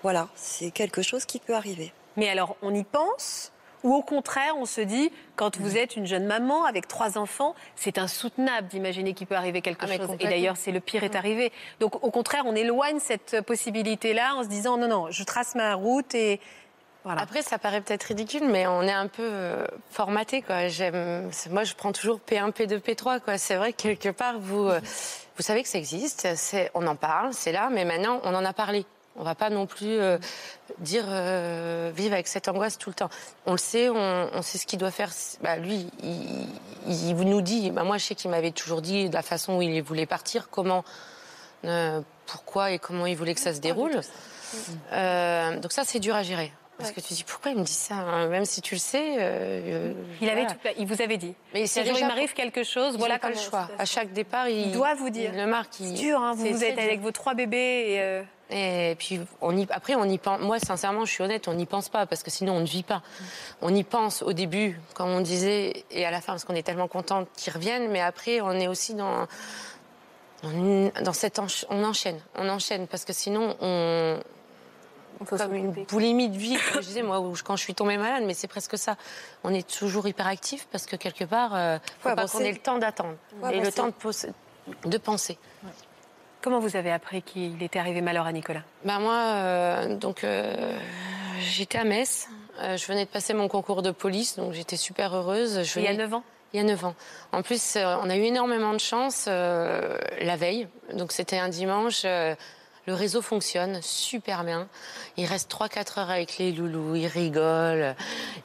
S5: voilà, c'est quelque chose qui peut arriver.
S3: Mais alors, on y pense ou au contraire, on se dit, quand vous êtes une jeune maman avec trois enfants, c'est insoutenable d'imaginer qu'il peut arriver quelque
S2: Ah,
S3: chose. Et d'ailleurs, c'est le pire est arrivé. Donc, au contraire, on éloigne cette possibilité-là en se disant, non, non, je trace ma route et voilà.
S2: Après, ça paraît peut-être ridicule, mais on est un peu euh, formaté. Quoi. Moi, je prends toujours P1, P2, P3. Quoi. C'est vrai que quelque part, vous, euh, vous savez que ça existe, on en parle, c'est là, mais maintenant, on en a parlé. On va pas non plus euh, dire euh, vivre avec cette angoisse tout le temps. On le sait, on, on sait ce qu'il doit faire. Bah, lui, il, il nous dit. Bah, moi, je sais qu'il m'avait toujours dit de la façon où il voulait partir, comment, euh, pourquoi et comment il voulait que ça se déroule. Euh, donc ça, c'est dur à gérer. Parce que tu dis pourquoi il me dit ça, hein? Même si tu le sais. euh,
S3: Il, avait
S2: voilà.
S3: tout, il vous avait dit.
S2: Mais
S3: Si jour il
S2: déjà
S3: m'arrive quelque chose,
S2: Ils
S3: voilà
S2: pas le choix. À chaque départ, il,
S3: Il doit vous dire.
S2: il le marque.
S3: C'est
S2: il-
S3: dur, hein, vous, êtes avec vos trois bébés et. euh,
S2: Et puis on y, après on y pense. Moi sincèrement, je suis honnête, on n'y pense pas parce que sinon on ne vit pas. On y pense au début, comme on disait, et à la fin parce qu'on est tellement content qu'ils reviennent. Mais après, on est aussi dans dans, dans cette encha- on enchaîne, on enchaîne parce que sinon on comme une boulimie de vie, comme je disais moi, quand je suis tombée malade, mais c'est presque ça. On est toujours hyperactif parce que quelque part, euh, faut pas qu'on ait le temps d'attendre et le
S5: avancer.
S2: temps de penser.
S3: Comment vous avez appris qu'il était arrivé malheur à Nicolas?
S2: Ben moi, euh, donc euh, j'étais à Metz. Euh, je venais de passer mon concours de police, donc j'étais super heureuse. Je
S3: Il y a
S2: venais-
S3: 9 ans?
S2: Il y a 9 ans. En plus, on a eu énormément de chance euh, la veille. Donc c'était un dimanche. euh, le réseau fonctionne super bien. Il reste 3-4 heures avec les loulous, il rigole.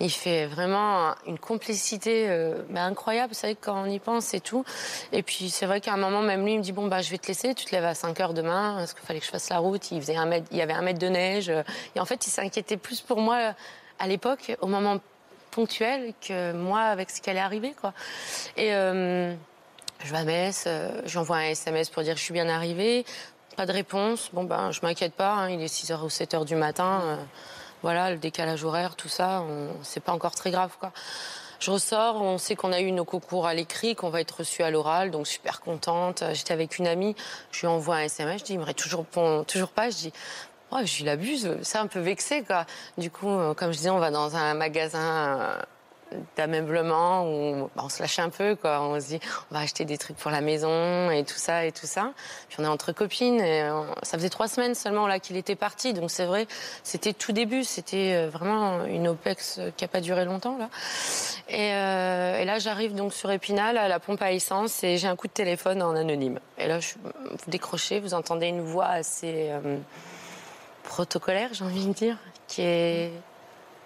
S2: Il fait vraiment une complicité euh, bah, incroyable, vous savez, quand on y pense et tout. Et puis c'est vrai qu'à un moment, même lui, il me dit, bon, bah, je vais te laisser, tu te lèves à 5 heures demain, parce qu'il fallait que je fasse la route. Il, faisait un mètre, il y avait un mètre de neige. Et en fait, il s'inquiétait plus pour moi à l'époque, au moment ponctuel, que moi avec ce qui allait arriver. Quoi. Et euh, je vais à Metz, euh, j'envoie un SMS pour dire que je suis bien arrivée. Pas de réponse. Bon, ben, je m'inquiète pas. hein, il est 6h ou 7h du matin. euh, voilà, le décalage horaire, tout ça, c'est pas encore très grave. Quoi. Je ressors, on sait qu'on a eu nos concours à l'écrit, qu'on va être reçu à l'oral, donc super contente. J'étais avec une amie, je lui envoie un SMS, je dis, il me toujours, toujours pas. Je dis, Ouais, je l'abuse, c'est un peu vexé quoi. Du coup, euh, comme je disais, on va dans un magasin euh, d'ameublement où bah, on se lâche un peu quoi. On se dit, on va acheter des trucs pour la maison et tout ça et tout ça. Puis on est entre copines et ça faisait trois semaines seulement là qu'il était parti. Donc c'est vrai, c'était tout début, c'était euh, vraiment une OPEX qui a pas duré longtemps là. Et, euh, et là, j'arrive donc sur Épinal à la pompe à essence et j'ai un coup de téléphone en anonyme. Et là, vous décrochez, vous entendez une voix assez euh, protocolaire, j'ai envie de dire, qui est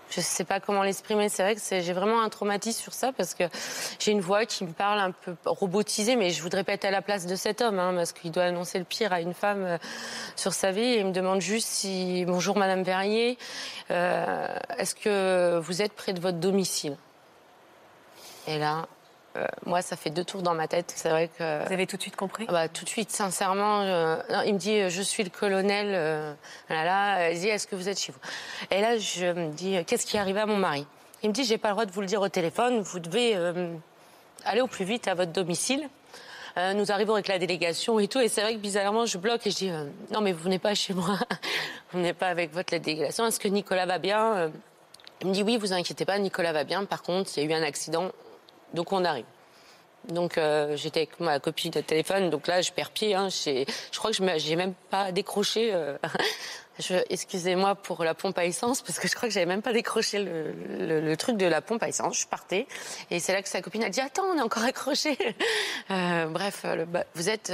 S2: je sais pas comment l'exprimer. C'est vrai que j'ai vraiment un traumatisme sur ça parce que j'ai une voix qui me parle un peu robotisée, mais je voudrais pas être à la place de cet homme, hein, parce qu'il doit annoncer le pire à une femme euh, sur sa vie. Et il me demande juste si bonjour Madame Verrier, euh, est-ce que vous êtes près de votre domicile? Et là, moi, ça fait deux tours dans ma tête. C'est vrai que.
S3: Vous avez tout de suite compris
S2: ah bah, Tout de suite, sincèrement. il me dit Je suis le colonel. Euh, là, il dit Est-ce que vous êtes chez vous? Et là, je me dis Qu'est-ce qui est arrivé à mon mari? Il me dit J'ai pas le droit de vous le dire au téléphone. Vous devez euh, aller au plus vite à votre domicile. nous arrivons avec la délégation et tout. Et c'est vrai que bizarrement, je bloque et je dis Non, mais vous venez pas chez moi. vous venez pas avec votre délégation. Est-ce que Nicolas va bien? Il me dit Oui, vous inquiétez pas, Nicolas va bien. Par contre, il y a eu un accident donc on arrive. Donc euh, j'étais avec ma copine de téléphone, donc là je perds pied. Hein, je crois que je n'ai même pas décroché. Euh, excusez-moi pour la pompe à essence, parce que je crois que j'avais même pas décroché le, truc de la pompe à essence. Je partais, et c'est là que sa copine a dit attends, on est encore accroché. Euh, bref, bah, vous êtes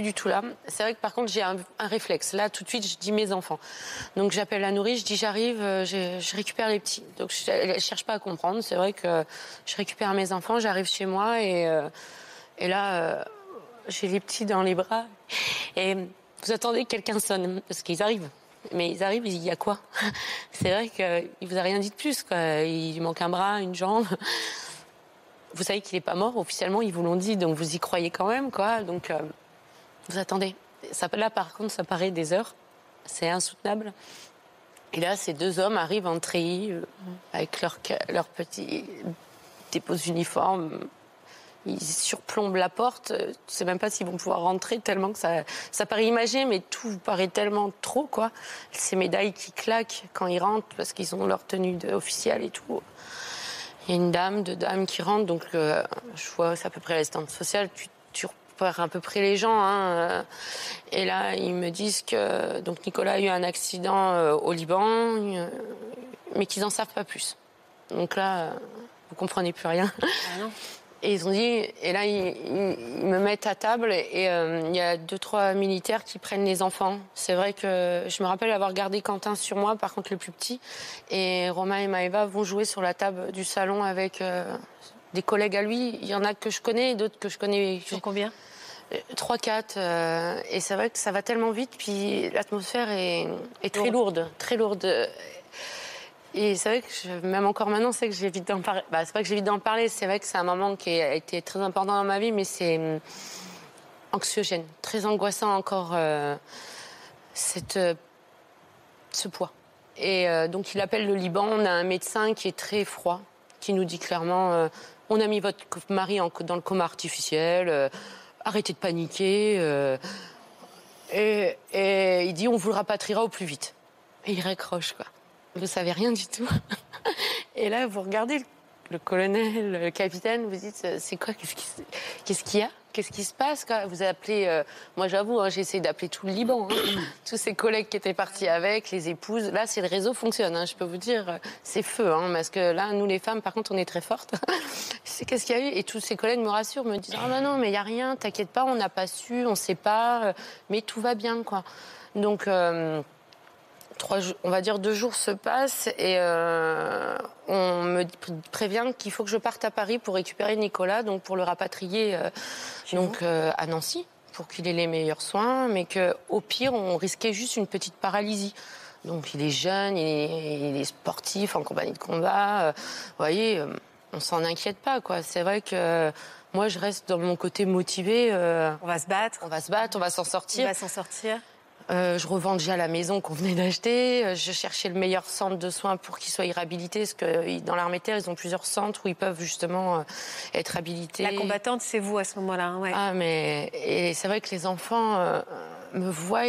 S2: du tout là. C'est vrai que par contre, j'ai un, réflexe. Là, tout de suite, je dis mes enfants. Donc, j'appelle la nourrice, je dis j'arrive, euh, je récupère les petits. Donc, je ne cherche pas à comprendre. C'est vrai que je récupère mes enfants, j'arrive chez moi et, euh, là, euh, j'ai les petits dans les bras. Et vous attendez que quelqu'un sonne, parce qu'ils arrivent. Mais ils arrivent, il y a quoi? C'est vrai qu'il vous a rien dit de plus. Quoi. Il manque un bras, une jambe. Vous savez qu'il n'est pas mort officiellement, ils vous l'ont dit, donc vous y croyez quand même, quoi. Donc vous attendez. Là, par contre, ça paraît des heures. C'est insoutenable. Et là, ces deux hommes arrivent en treillis euh, avec leurs leur petits dépôts uniformes. Ils surplombent la porte. Je sais même pas s'ils vont pouvoir rentrer tellement que ça, ça paraît imagé, mais tout paraît tellement trop, quoi. Ces médailles qui claquent quand ils rentrent parce qu'ils ont leur tenue officielle et tout. Il y a une dame, deux dames qui rentrent, donc euh, je vois, c'est à peu près l'assistante sociale. Tu, tu à peu près les gens. Hein. Euh, et là, ils me disent que donc Nicolas a eu un accident euh, au Liban, euh, mais qu'ils n'en savent pas plus. Donc là, vous comprenez plus rien. Ah et ils ont dit, et là, ils, me mettent à table et il y a deux, trois militaires qui prennent les enfants. C'est vrai que je me rappelle avoir gardé Quentin sur moi, par contre le plus petit. Et Romain et Maëva vont jouer sur la table du salon avec des collègues à lui. Il y en a que je connais et d'autres que je connais.
S3: Sur combien?
S2: 3-4. Euh, et c'est vrai que ça va tellement vite, puis l'atmosphère est, très lourde. très lourde. Et c'est vrai que même encore maintenant, c'est que j'ai vite d'en parler. Bah, c'est pas que j'ai vite d'en parler, c'est vrai que c'est un moment qui a été très important dans ma vie, mais c'est hum, anxiogène, très angoissant encore euh, cette, euh, ce poids. Et donc il appelle le Liban, on a un médecin qui est très froid, qui nous dit clairement on a mis votre mari dans le coma artificiel arrêtez de paniquer. Euh, et, il dit, on vous le rapatriera au plus vite. Et il raccroche, quoi. Vous savez rien du tout. Et là, vous regardez le, colonel, le capitaine, vous dites, c'est quoi Qu'est-ce qu'il y a qu'est-ce qui se passe Vous appelez, euh, moi j'avoue, hein, j'ai essayé d'appeler tout le Liban, hein. tous ses collègues qui étaient partis avec, les épouses. Là, c'est le réseau fonctionne, hein, je peux vous dire, c'est feu, parce que là, nous les femmes, par contre, on est très fortes. c'est qu'est-ce qu'il y a eu? Et tous ses collègues me rassurent, me disent, ah non, non, mais il y a rien, t'inquiète pas, on n'a pas su, on sait pas, euh, mais tout va bien, quoi. Donc euh, on va dire deux jours se passent et euh, on me prévient qu'il faut que je parte à Paris pour récupérer Nicolas, donc pour le rapatrier euh, donc euh, à Nancy pour qu'il ait les meilleurs soins, mais qu'au pire on risquait juste une petite paralysie. Donc il est jeune, il est, sportif en compagnie de combat. vous voyez, on s'en inquiète pas quoi. C'est vrai que moi je reste dans mon côté motivé.
S3: on va se battre.
S2: On va se battre, on va s'en sortir.
S3: On va s'en sortir.
S2: Euh, je revends déjà la maison qu'on venait d'acheter. Euh, je cherchais le meilleur centre de soins pour qu'il soit réhabilité. Parce que dans l'armée terre, ils ont plusieurs centres où ils peuvent justement euh, être habilités.
S3: La combattante, c'est vous à ce moment-là. Hein, ouais.
S2: Ah, mais et c'est vrai que les enfants me voient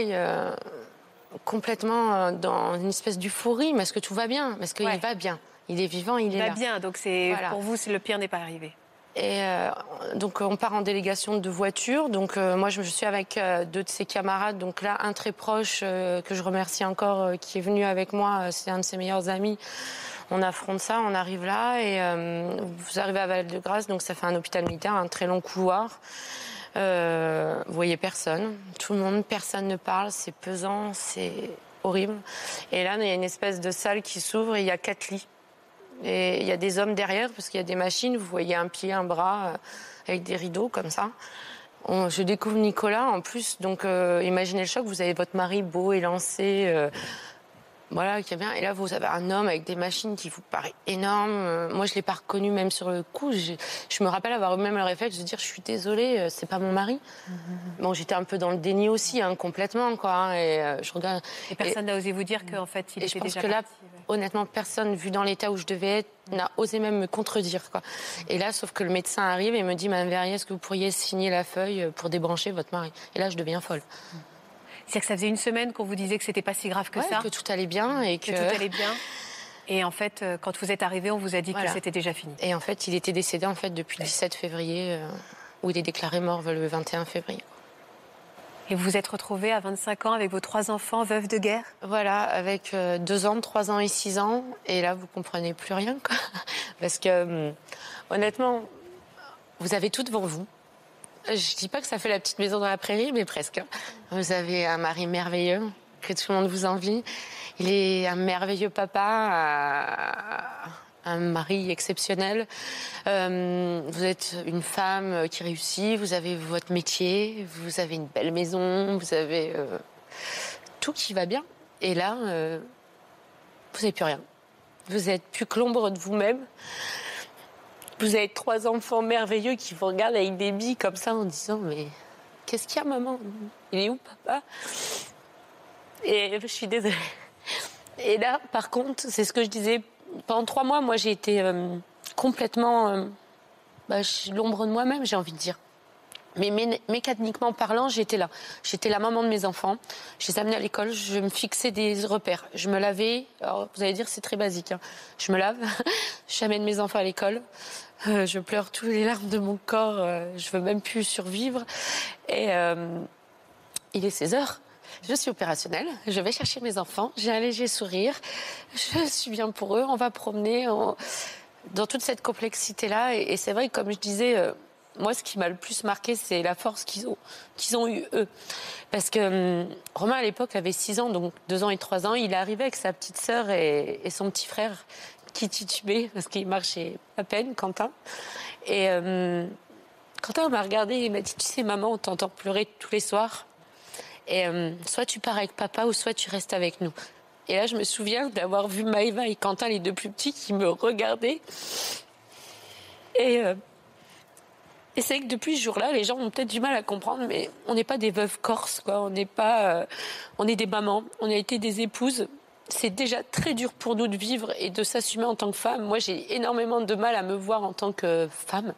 S2: complètement dans une espèce d'euphorie. Mais est-ce que tout va bien? Est-ce qu'il va bien? Il est vivant, il,
S3: est
S2: là.
S3: Il va bien, donc c'est pour vous, le pire n'est pas arrivé.
S2: Et euh, donc on part en délégation de voiture. Donc euh, moi je suis avec euh, deux de ses camarades. Donc là un très proche que je remercie encore qui est venu avec moi. C'est un de ses meilleurs amis. On affronte ça, on arrive là et vous arrivez à Val-de-Grâce. Donc ça fait un hôpital militaire, un très long couloir. vous voyez personne, tout le monde, personne ne parle. C'est pesant, c'est horrible. Et là il y a une espèce de salle qui s'ouvre et il y a quatre lits Et il y a des hommes derrière, parce qu'il y a des machines, vous voyez un pied, un bras, euh, avec des rideaux comme ça. On- je découvre Nicolas en plus, donc euh, imaginez le choc, vous avez votre mari beau, élancé, euh, voilà, qui est bien. Et là, vous avez un homme avec des machines qui vous paraît énorme. Euh, moi, je l'ai pas reconnu même sur le coup. Je, je me rappelle avoir eu même le réflexe de dire, je suis désolée, c'est pas mon mari. Bon, j'étais un peu dans le déni aussi, hein, complètement, quoi. hein, et je regarde.
S3: Et personne n'a osé vous dire qu'en fait, il
S2: Et
S3: était
S2: je pense
S3: déjà
S2: que
S3: parti.
S2: Honnêtement, personne, vu dans l'état où je devais être, n'a osé même me contredire. Quoi. Et là, sauf que le médecin arrive et me dit, Madame Verrier, est-ce que vous pourriez signer la feuille pour débrancher votre mari? Et là, je deviens folle.
S3: C'est-à-dire que ça faisait une semaine qu'on vous disait que c'était pas si grave que
S2: Ouais,
S3: ça,
S2: que tout allait bien et que...
S3: que tout allait bien. Et en fait, euh, quand vous êtes arrivé, on vous a dit
S2: Voilà.
S3: que c'était déjà fini.
S2: Et en fait, il était décédé en fait depuis le 17 février, euh, où il est déclaré mort le 21 février.
S3: Et vous êtes retrouvé à 25 ans avec vos trois enfants, veuves de guerre?
S2: Voilà, avec euh, deux ans, trois ans et six ans. Et là, vous comprenez plus rien, quoi. Parce que, hum, honnêtement, vous avez tout devant vous. Je dis pas que ça fait la petite maison dans la prairie, mais presque. hein. Vous avez un mari merveilleux, que tout le monde vous envie. Il est un merveilleux papa, euh, un mari exceptionnel. Euh, vous êtes une femme qui réussit, vous avez votre métier, vous avez une belle maison, vous avez euh, tout qui va bien. Et là, euh, vous n'avez plus rien. Vous êtes plus que l'ombre de vous-même. Vous avez trois enfants merveilleux qui vous regardent avec des billes comme ça en disant Mais qu'est-ce qu'il y a, maman? Il est où, papa? Et je suis désolée. Et là, par contre, c'est ce que je disais. Pendant trois mois, moi, j'ai été euh, complètement euh, bah, l'ombre de moi-même, j'ai envie de dire. Mais mé- mécaniquement parlant, j'étais là. J'étais la maman de mes enfants. Je les amenais à l'école. Je me fixais des repères. Je me lavais. Vous allez dire, c'est très basique. hein. Je me lave. J'amène mes enfants à l'école. Euh, je pleure tous les larmes de mon corps. euh, je veux même plus survivre. Et il est 16 heures. Je suis opérationnelle. Je vais chercher mes enfants. J'ai un léger sourire. Je suis bien pour eux. On va promener. Dans toute cette complexité-là. Et, c'est vrai, comme je disais. euh, moi, ce qui m'a le plus marqué, c'est la force qu'ils ont, qu'ils ont eu eux. Parce que hum, Romain, à l'époque, avait 6 ans, donc 2 ans et 3 ans. Il arrivé avec sa petite sœur et, son petit frère qui titubait, parce qu'il marchait à peine, Quentin. Et hum, Quentin m'a regardé et m'a dit Tu sais, maman, on t'entend pleurer tous les soirs. Et hum, soit tu pars avec papa ou soit tu restes avec nous. Et là, je me souviens d'avoir vu Maëva et Quentin, les deux plus petits, qui me regardaient. Et. euh, c'est que depuis ce jour-là, les gens ont peut-être du mal à comprendre, mais on n'est pas des veuves corses, quoi. On n'est pas, euh, on est des mamans. On a été des épouses. C'est déjà très dur pour nous de vivre et de s'assumer en tant que femme. Moi, j'ai énormément de mal à me voir en tant que femme.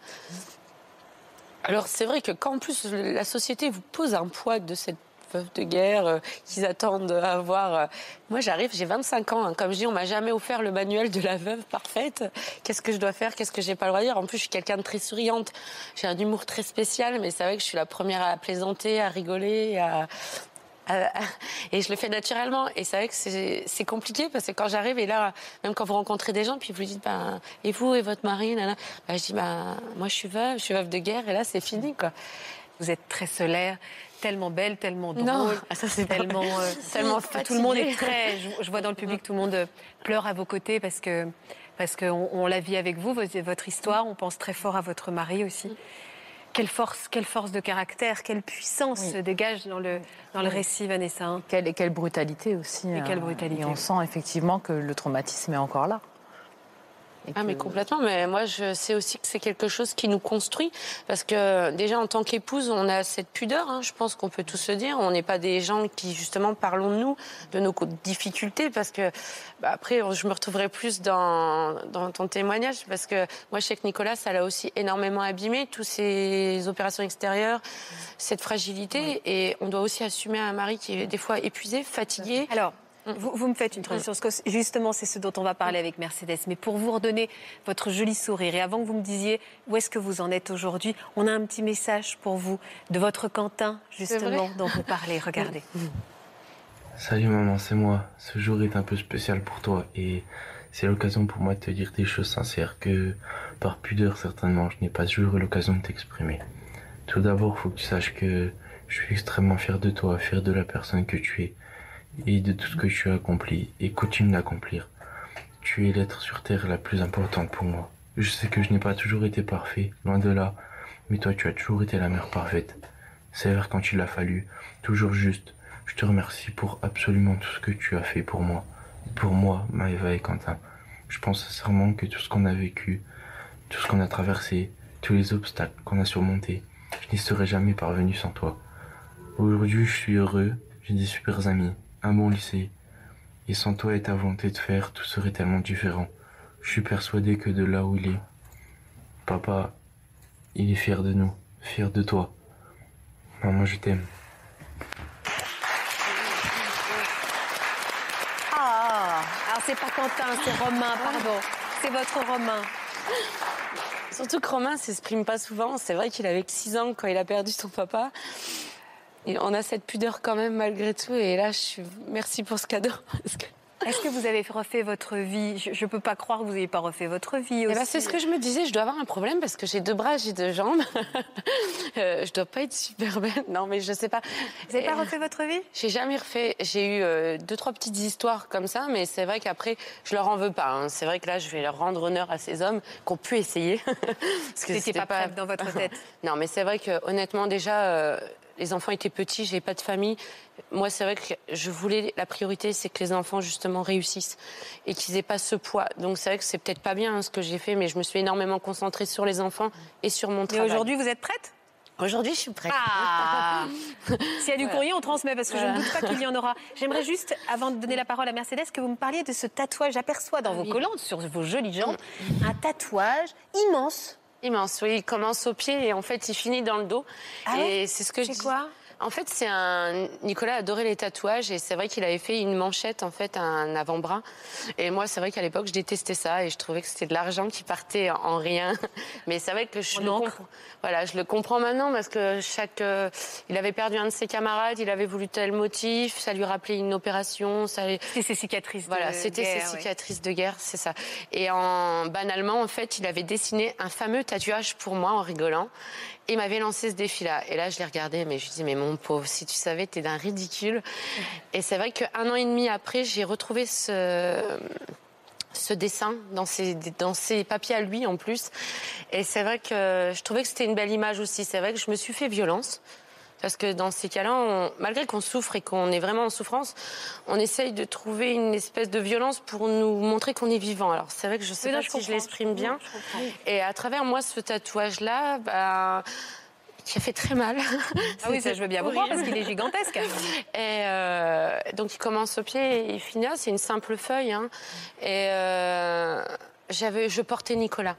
S2: Alors c'est vrai que quand en plus la société vous pose un poids de cette veuve de guerre euh, qu'ils attendent à avoir. euh, Moi j'arrive, j'ai 25 ans. hein. Comme je dis, on m'a jamais offert le manuel de la veuve parfaite. Qu'est-ce que je dois faire? Qu'est-ce que j'ai pas le droit de dire? En plus, je suis quelqu'un de très souriante. J'ai un humour très spécial, mais c'est vrai que je suis la première à plaisanter, à rigoler, à, et je le fais naturellement. Et c'est vrai que c'est compliqué parce que quand j'arrive, et là, même quand vous rencontrez des gens, puis vous dites, ben, et vous et votre mari, nana, ben, je dis, ben, moi je suis veuve, je suis veuve de guerre, et là c'est fini, quoi.
S3: Vous êtes très solaire, tellement belle, tellement drôle.
S2: Non, ah, ça c'est
S3: tellement, euh,
S2: tellement
S3: tout- le monde est très. Je, je vois dans le public, tout le monde euh, pleure à vos côtés parce que parce qu'on on la vit avec vous, votre histoire. On pense très fort à votre mari aussi. Quelle force, quelle force de caractère, quelle puissance
S6: Oui.
S3: se dégage dans le dans le récit, Vanessa. hein.
S6: Quelle, et quelle brutalité aussi.
S3: Et quelle
S6: hein.
S3: brutalité.
S6: Et on sent effectivement que le traumatisme est encore là.
S2: Ah, mais complètement. Mais moi, je sais aussi que c'est quelque chose qui nous construit. Parce que déjà, en tant qu'épouse, on a cette pudeur. hein, je pense qu'on peut tous se dire. On n'est pas des gens qui, justement, parlons de nous, de nos difficultés. Parce que, bah, après, je me retrouverai plus dans, dans ton témoignage. Parce que moi, je sais que Nicolas, ça l'a aussi énormément abîmé. Toutes ces opérations extérieures, cette fragilité. Et on doit aussi assumer un mari qui est des fois épuisé, fatigué.
S3: Alors, vous, vous me faites une transition, parce que justement, c'est ce dont on va parler avec Mercedes. Mais pour vous redonner votre joli sourire, et avant que vous me disiez où est-ce que vous en êtes aujourd'hui, on a un petit message pour vous de votre Quentin, justement, dont vous parlez. Regardez.
S7: Salut maman, c'est moi. Ce jour est un peu spécial pour toi et c'est l'occasion pour moi de te dire des choses sincères que, par pudeur certainement, je n'ai pas toujours eu l'occasion de t'exprimer. Tout d'abord, faut que tu saches que je suis extrêmement fier de toi, fier de la personne que tu es et de tout ce que tu as accompli et continue d'accomplir. Tu es l'être sur Terre la plus importante pour moi. Je sais que je n'ai pas toujours été parfait, loin de là, mais toi tu as toujours été la mère parfaite. Sévère quand il a fallu, toujours juste. Je te remercie pour absolument tout ce que tu as fait pour moi. Pour moi, Maëva et Quentin. Je pense sincèrement que tout ce qu'on a vécu, tout ce qu'on a traversé, tous les obstacles qu'on a surmontés, je n'y serais jamais parvenu sans toi. Aujourd'hui, je suis heureux, j'ai des super amis, un bon lycée. Et sans toi et ta volonté de faire, tout serait tellement différent. Je suis persuadé que de là où il est, papa, il est fier de nous, fier de toi. Maman, je t'aime.
S3: Ah, alors c'est pas Quentin, c'est Romain, pardon. C'est votre Romain.
S2: Surtout que Romain s'exprime pas souvent. C'est vrai qu'il avait que 6 ans quand il a perdu son papa. Et on a cette pudeur quand même malgré tout. Et là, je suis... merci pour ce cadeau.
S3: Est-ce que vous avez refait votre vie? Je ne peux pas croire que vous n'ayez pas refait votre vie
S2: Eh
S3: aussi.
S2: ben, c'est ce que je me disais, je dois avoir un problème parce que j'ai deux bras, j'ai deux jambes. euh, je dois pas être super belle. Non, mais je sais pas.
S3: Vous n'avez pas refait votre vie?
S2: J'ai jamais refait. J'ai eu euh, deux, trois petites histoires comme ça, mais c'est vrai qu'après, je leur en veux pas. hein. C'est vrai que là, je vais leur rendre honneur à ces hommes qui ont pu essayer. Parce que c'était
S3: pas prête dans votre tête.
S2: Non, mais c'est vrai que honnêtement, déjà, euh, les enfants étaient petits, j'ai pas de famille. Moi, c'est vrai que je voulais la priorité, c'est que les enfants justement réussissent et qu'ils aient pas ce poids. Donc c'est vrai que c'est peut-être pas bien hein, ce que j'ai fait, mais je me suis énormément concentrée sur les enfants et sur mon
S3: Et
S2: travail.
S3: aujourd'hui, vous êtes prête?
S2: Aujourd'hui, je suis prête.
S3: Ah S'il y a du courrier, on transmet parce que je ne doute pas qu'il y en aura. J'aimerais juste, avant de donner la parole à Mercedes, que vous me parliez de ce tatouage. J'aperçois dans
S2: Ah
S3: vos
S2: oui.
S3: collantes, sur vos jolies jambes, un tatouage immense.
S2: Immense, oui. Il commence au pied et en fait, il finit dans le dos.
S3: Ah
S2: et
S3: ouais
S2: c'est ce que je dis-
S3: quoi?
S2: En fait, c'est un. Nicolas adorait les tatouages et c'est vrai qu'il avait fait une manchette, en fait, un avant-bras. Et moi, c'est vrai qu'à l'époque, je détestais ça et je trouvais que c'était de l'argent qui partait en rien. Mais c'est vrai que je le comprends. Voilà, je le comprends maintenant parce que chaque. euh, il avait perdu un de ses camarades, il avait voulu tel motif, ça lui rappelait une opération, ça.
S3: C'est ses cicatrices.
S2: Voilà, c'était ses cicatrices de guerre, c'est ça. Et en banalement, en fait, il avait dessiné un fameux tatouage pour moi en rigolant. Il m'avait lancé ce défi-là. Et là, je l'ai regardé, mais je lui dis, mais mon pauvre, si tu savais, t'es d'un ridicule. Et c'est vrai qu'un an et demi après, j'ai retrouvé ce ce dessin dans ses, dans ses papiers à lui en plus. Et c'est vrai que je trouvais que c'était une belle image aussi. C'est vrai que je me suis fait violence. Parce que dans ces cas-là, on- malgré qu'on souffre et qu'on est vraiment en souffrance, on essaye de trouver une espèce de violence pour nous montrer qu'on est vivant. Alors c'est vrai que je sais
S3: Oui,
S2: pas
S3: je
S2: si je l'exprime bien.
S3: Je.
S2: Et à travers moi, ce tatouage-là, bah, qui a fait très mal.
S3: Ah oui, ça je veux bien vous croire parce qu'il est gigantesque.
S2: Et euh, donc il commence au pied et il finit là, c'est une simple feuille. hein. Et euh, j'avais, je portais Nicolas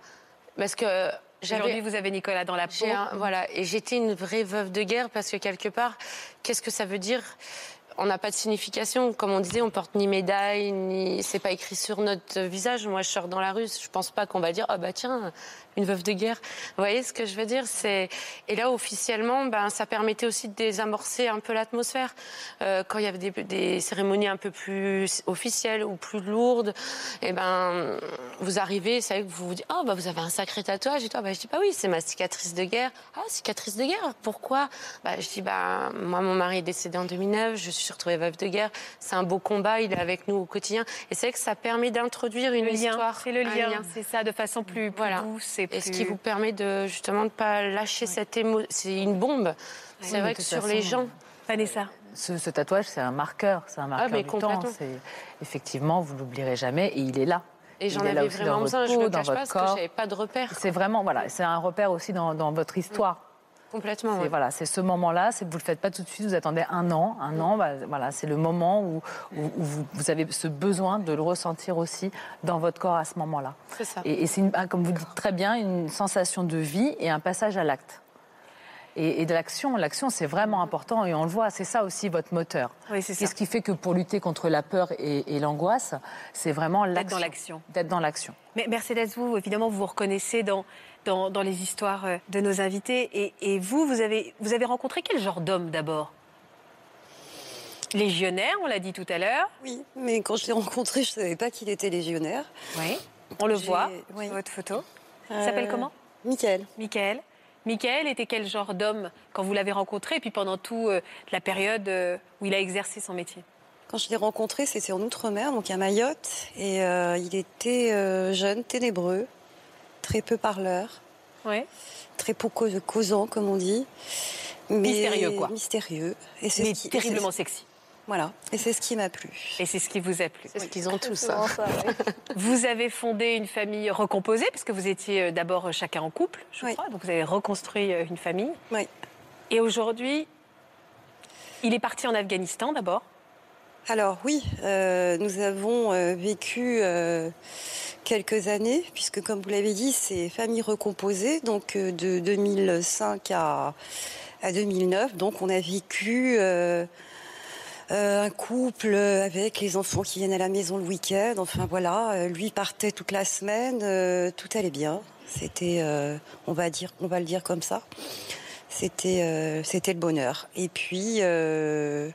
S2: parce que
S3: Aujourd'hui, vous avez Nicolas dans la peau.
S2: Un- voilà, et j'étais une vraie veuve de guerre parce que quelque part, qu'est-ce que ça veut dire? On n'a pas de signification, comme on disait, on porte ni médaille, ni c'est pas écrit sur notre visage. Moi, je sors dans la rue, je pense pas qu'on va dire ah bah tiens, une veuve de guerre. Vous voyez ce que je veux dire C'est et là officiellement, ben ça permettait aussi de désamorcer un peu l'atmosphère Euh, quand il y avait des, des cérémonies un peu plus officielles ou plus lourdes. Et ben vous arrivez, c'est vrai que vous vous dites ah bah vous avez un sacré tatouage et toi bah je dis bah oui c'est ma cicatrice de guerre. Ah cicatrice de guerre pourquoi? Bah je dis bah moi mon mari est décédé en 2009, je suis retrouvée veuve de guerre. C'est un beau combat, il est avec nous au quotidien et c'est vrai que ça permet d'introduire une
S3: Le
S2: histoire,
S3: c'est le lien, c'est ça, de façon plus, plus
S2: Voilà.
S3: douce et
S2: et ce qui vous permet de justement de pas lâcher cette émotion. C'est une bombe. C'est
S6: Oui,
S2: vrai que sur les gens.
S3: Vanessa.
S6: Ce, ce tatouage, c'est un marqueur, c'est un marqueur
S2: mais
S6: du temps. effectivement, vous l'oublierez jamais, et il est là.
S2: Et j'en avais vraiment besoin. Je
S6: peau,
S2: le
S6: dans
S2: cache pas
S6: votre
S2: parce que
S6: corps.
S2: j'avais pas de repère.
S6: C'est vraiment voilà, c'est un repère aussi dans, dans votre histoire.
S2: Complètement.
S6: Voilà, c'est ce moment-là. Vous le faites pas tout de suite. Vous attendez un an, un an. bah, voilà, c'est le moment où, où- où vous, vous avez ce besoin de le ressentir aussi dans votre corps à ce moment-là.
S2: C'est ça.
S6: Et, et c'est ah, comme vous dites très bien, une sensation de vie et un passage à l'acte. Et, et de l'action, l'action c'est vraiment important et on le voit, c'est ça aussi votre moteur.
S3: Oui, c'est ça.
S6: Qu'est-ce qui fait que pour lutter contre la peur et, et l'angoisse, c'est vraiment l'action.
S3: dans l'action.
S6: D'être dans l'action.
S3: Mais Mercedes, vous, évidemment, vous vous reconnaissez dans, dans, dans les histoires euh, de nos invités. Et, et vous, vous avez, vous avez rencontré quel genre d'homme d'abord? Légionnaire, on l'a dit tout à l'heure.
S5: Oui, mais quand je l'ai rencontré, je ne savais pas qu'il était légionnaire.
S3: Oui. On le
S5: J'ai-
S3: voit
S5: oui.
S3: sur votre photo. Il
S5: Euh,
S3: s'appelle comment?
S5: Michael.
S3: Michael. Michael était quel genre d'homme quand vous l'avez rencontré et puis pendant toute la période euh, où il a exercé son métier?
S5: Quand je l'ai rencontré, c'était en Outre-mer, donc à Mayotte. Et euh, il était euh, jeune, ténébreux, très peu parleur,
S3: Ouais.
S5: très peu cau- causant, comme on dit. Mais
S3: Mystérieux, quoi.
S5: Mystérieux. Et
S3: Mais
S5: qui-
S3: terriblement sexy.
S5: Voilà. Et c'est ce qui m'a plu.
S3: Et c'est ce qui vous a plu.
S2: C'est ce qu'ils ont tous. Hein.
S4: ça.
S3: Vous avez fondé une famille recomposée, parce que vous étiez euh, d'abord chacun en couple, je
S5: Oui.
S3: crois. Donc vous avez reconstruit euh, une famille.
S5: Oui.
S3: Et aujourd'hui, il est parti en Afghanistan d'abord.
S5: Alors oui, euh, nous avons euh, vécu euh, quelques années, puisque comme vous l'avez dit, c'est famille recomposée, donc euh, de 2005 à, à 2009. Donc on a vécu euh, euh, un couple avec les enfants qui viennent à la maison le week-end. Enfin voilà, euh, lui partait toute la semaine, euh, tout allait bien. C'était, euh, on va dire, on va le dire comme ça. C'était, euh, c'était le bonheur. Et puis. euh,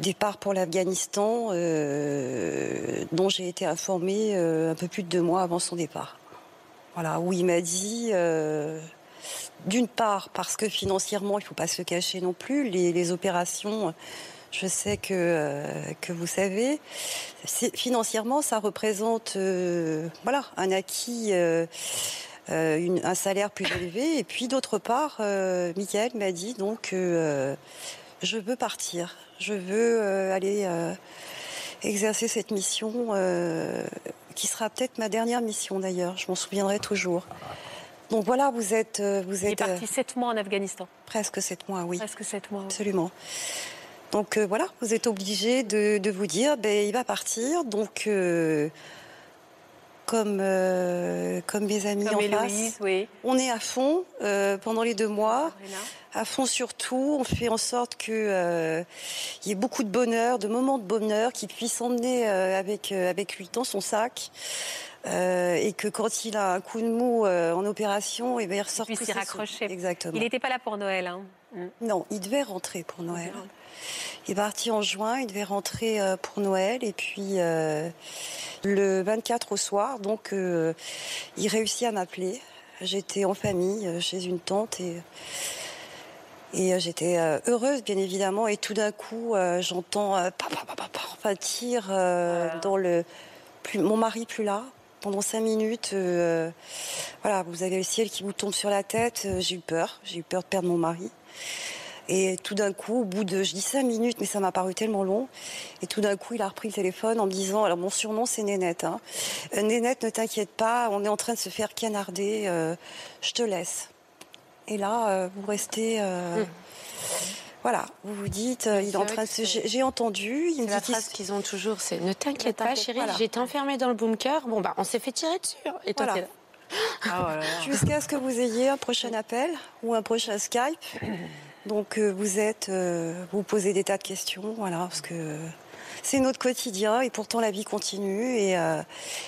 S5: départ pour l'Afghanistan, euh, dont j'ai été informée euh, un peu plus de deux mois avant son départ. Voilà, où il m'a dit, euh, d'une part, parce que financièrement, il ne faut pas se cacher non plus, les, opérations, je sais que, euh, vous savez, financièrement, ça représente euh, un acquis. euh, un salaire plus élevé et puis d'autre part Michael m'a dit donc je veux partir, je veux aller exercer cette mission qui sera peut-être ma dernière mission d'ailleurs, je m'en souviendrai toujours. Donc voilà, vous êtes, euh, vous
S3: Il est
S5: êtes euh,
S3: parti sept mois en Afghanistan.
S5: presque sept mois, oui,
S3: Presque sept mois. oui.
S5: absolument. Donc euh, voilà, vous êtes obligé de, de vous dire, ben, il va partir, donc euh, comme, euh, comme mes amis
S3: Comme
S5: en
S3: Héloïse,
S5: face,
S3: oui.
S5: on est à fond pendant les deux mois à fond surtout. On fait en sorte que euh, il y ait beaucoup de bonheur, de moments de bonheur, qu'il puisse emmener avec avec lui dans son sac. Euh, et que quand il a un coup de mou euh, en opération, et ben, il ressort tous
S3: s'y raccrocher.
S5: Exactement.
S3: Il n'était pas là pour Noël. Hein.
S5: Non, il devait rentrer pour Noël. Il est parti en juin, il devait rentrer euh, pour Noël et puis le 24 au soir, donc il réussit à m'appeler. J'étais en famille chez une tante et et j'étais heureuse bien évidemment et tout d'un coup j'entends pa, pa, pa, pa, pa, enfin, tir euh,
S3: Voilà.
S5: dans le plus, mon mari plus là pendant cinq minutes euh, voilà vous avez le ciel qui vous tombe sur la tête euh, j'ai eu peur j'ai eu peur de perdre mon mari et tout d'un coup, au bout de, je dis cinq minutes, mais ça m'a paru tellement long. Et tout d'un coup, il a repris le téléphone en me disant, alors mon surnom c'est Nénette. Hein. Euh, Nénette, ne t'inquiète pas, on est en train de se faire canarder. je te laisse. Et là, vous restez. euh, Voilà, vous vous dites, euh, il en train J'ai entendu, il me
S2: la
S5: dit qu'il
S2: phrase
S5: se-
S2: qu'ils ont toujours, c'est ne t'inquiète pas, chérie, j'ai été enfermée dans le bunker. Bon, bah, on s'est fait tirer dessus. Et toi,
S5: Voilà.
S2: t'es là.
S3: Ah, oh là là.
S5: jusqu'à ce que vous ayez un prochain appel ou un prochain Skype. Donc euh, vous êtes, euh, vous posez des tas de questions, voilà, parce que c'est notre quotidien et pourtant la vie continue et, euh,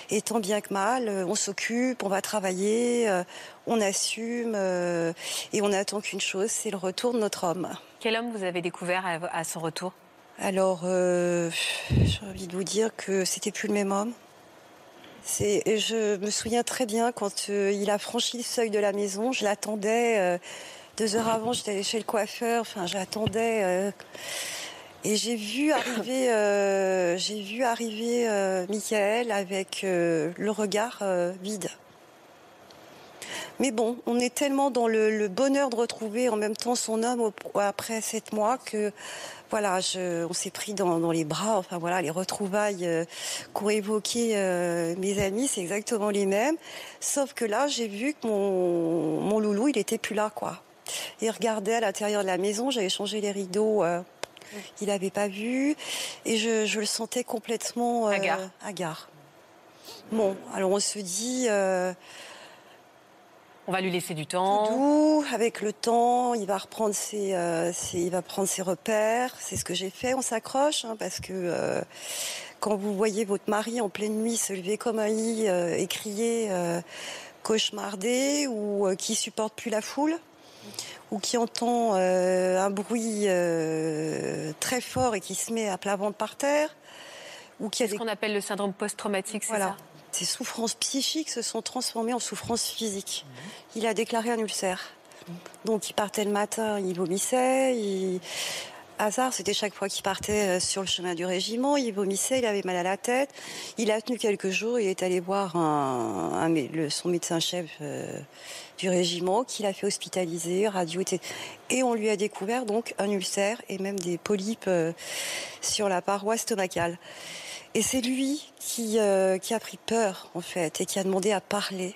S5: et tant bien que mal, euh, on s'occupe, on va travailler, euh, on assume euh, et on attend qu'une chose, c'est le retour de notre homme.
S3: Quel homme vous avez découvert à, à son retour?
S5: Alors, j'ai envie de vous dire que c'était plus le même homme. Et je me souviens très bien quand euh, il a franchi le seuil de la maison, je l'attendais. euh, deux heures avant, j'étais allée chez le coiffeur. Enfin, j'attendais. euh, et j'ai vu arriver, euh, j'ai vu arriver euh, Michael avec euh, le regard euh, vide. Mais bon, on est tellement dans le, le bonheur de retrouver en même temps son homme au- après sept mois que voilà, je, on s'est pris dans, dans les bras. Enfin voilà, les retrouvailles euh, qu'ont évoquées euh, mes amis, c'est exactement les mêmes. Sauf que là, j'ai vu que mon, mon loulou, il était plus là, quoi. Il regardait à l'intérieur de la maison. J'avais changé les rideaux. euh, il n'avait pas vu et je, je le sentais complètement euh,
S3: Hagard.
S5: hagard. Bon, alors on se dit. euh,
S3: On va lui laisser du
S5: tout
S3: temps.
S5: doux, avec le temps, il va reprendre ses, euh, ses- il va prendre ses repères. C'est ce que j'ai fait. On s'accroche hein, parce que euh, quand vous voyez votre mari en pleine nuit se lever comme un lit euh, et crier, cauchemarder ou qui supporte plus la foule ou qui entend euh, un bruit euh, très fort et qui se met à plat ventre par terre ou qui a des
S3: ce qu'on appelle le syndrome post-traumatique, c'est
S5: voilà.
S3: ça
S5: Ces souffrances psychiques se sont transformées en souffrances physiques. Il a déclaré un ulcère. Donc il partait le matin, il vomissait, il- hasard, c'était chaque fois qu'il partait euh, sur le chemin du régiment, il vomissait, il avait mal à la tête. Il a tenu quelques jours, il est allé voir son médecin-chef euh, du régiment, qui l'a fait hospitaliser, radio, Et on lui a découvert donc un ulcère et même des polypes euh, sur la paroi stomacale. Et c'est lui qui, qui a pris peur, en fait, et qui a demandé à parler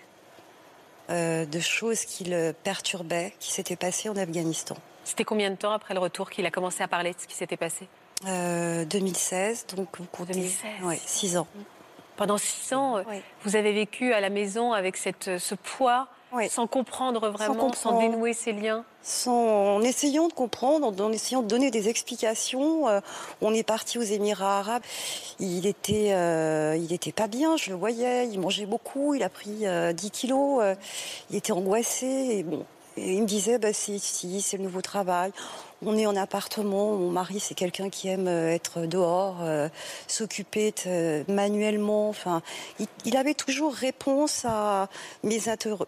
S5: de choses qui le perturbaient, qui s'étaient passées en Afghanistan.
S3: C'était combien de temps après le retour qu'il a commencé à parler de ce qui s'était passé?
S5: 2016, euh, donc vous comptez 2016. Ouais, six ans.
S3: Pendant six ans, euh, vous avez vécu à la maison avec cette, ce poids, sans comprendre vraiment, sans, dénouer ses liens?
S5: En essayant de comprendre, en essayant de donner des explications. Euh, on est parti aux Émirats arabes. Il était, il était pas bien, je le voyais. Il mangeait beaucoup, il a pris 10 kilos. il était angoissé. Et bon, et il me disait, bah, si, si, c'est le nouveau travail. On est en appartement. Mon mari, c'est quelqu'un qui aime euh, être dehors, euh, s'occuper euh, manuellement. Enfin, il, avait toujours réponse à mes,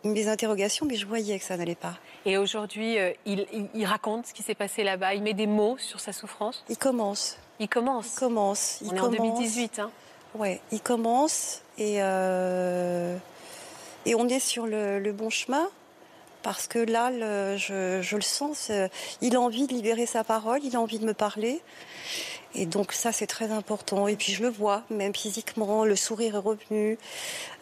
S5: mes, interrogations, mais je voyais que ça n'allait pas.
S3: Et aujourd'hui, il, raconte ce qui s'est passé là-bas. Il met des mots sur sa souffrance.
S5: Il commence.
S3: Il commence.
S5: Il commence.
S3: Il on est en 2018. Hein.
S5: Ouais, il commence et et on est sur le bon chemin parce que là, je, le sens, il a envie de libérer sa parole, il a envie de me parler. Et donc ça, c'est très important. Et puis je le vois, même physiquement, le sourire est revenu.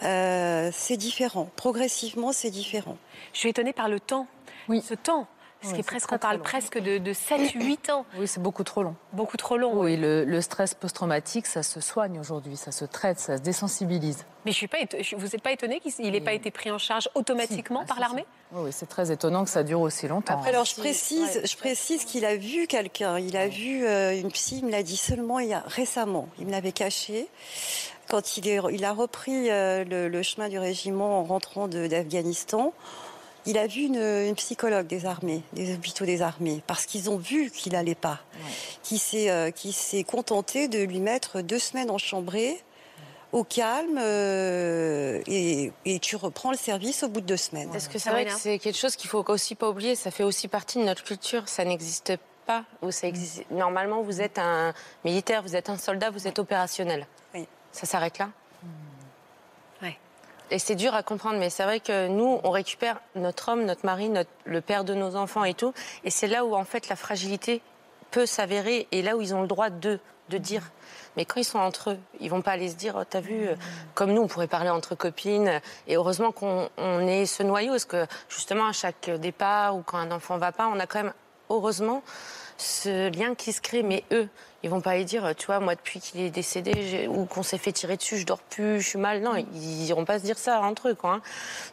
S5: Euh, c'est différent. Progressivement, c'est différent.
S3: Je suis étonnée par le temps. Oui. Ce temps. Ce qui est presque, on parle presque de, 7-8 ans.
S6: Oui, c'est beaucoup trop long.
S3: Beaucoup trop long.
S6: Oui, le, stress post-traumatique, ça se soigne aujourd'hui, ça se traite, ça se désensibilise.
S3: Mais je suis pas, vous n'êtes pas étonné qu'il n'ait pas été pris en charge automatiquement ah, par l'armée?
S6: Oui, c'est très étonnant que ça dure aussi longtemps.
S5: Après, alors je précise, je précise qu'il a vu quelqu'un, il a vu euh, une psy, il me l'a dit seulement il y a, récemment, il me l'avait caché. Quand il, est, il a repris euh, le, le, chemin du régiment en rentrant d'Afghanistan, il a vu une, psychologue des armées, des hôpitaux des armées, parce qu'ils ont vu qu'il n'allait pas, euh, qui s'est contenté de lui mettre deux semaines en chambrée au calme euh, et, tu reprends le service au bout de deux semaines.
S2: Est-ce que c'est vrai que c'est quelque chose qu'il faut aussi pas oublier Ça fait aussi partie de notre culture. Ça n'existe pas ou ça existe. Normalement, vous êtes un militaire, vous êtes un soldat, vous êtes opérationnel. Oui. Ça s'arrête là? Et c'est dur à comprendre, mais c'est vrai que nous, on récupère notre homme, notre mari, le père de nos enfants et tout. Et c'est là où, en fait, la fragilité peut s'avérer et là où ils ont le droit de, de dire. Mais quand ils sont entre eux, ils vont pas aller se dire, oh, t'as vu, euh, comme nous, on pourrait parler entre copines. Et heureusement qu'on on est ce noyau, parce que justement, à chaque départ ou quand un enfant va pas, on a quand même, heureusement, ce lien qui se crée. Mais eux, ils vont pas aller dire, tu vois, moi depuis qu'il est décédé ou qu'on s'est fait tirer dessus, je dors plus, je suis mal. Non, ils iront pas se dire ça entre eux, quoi. Hein.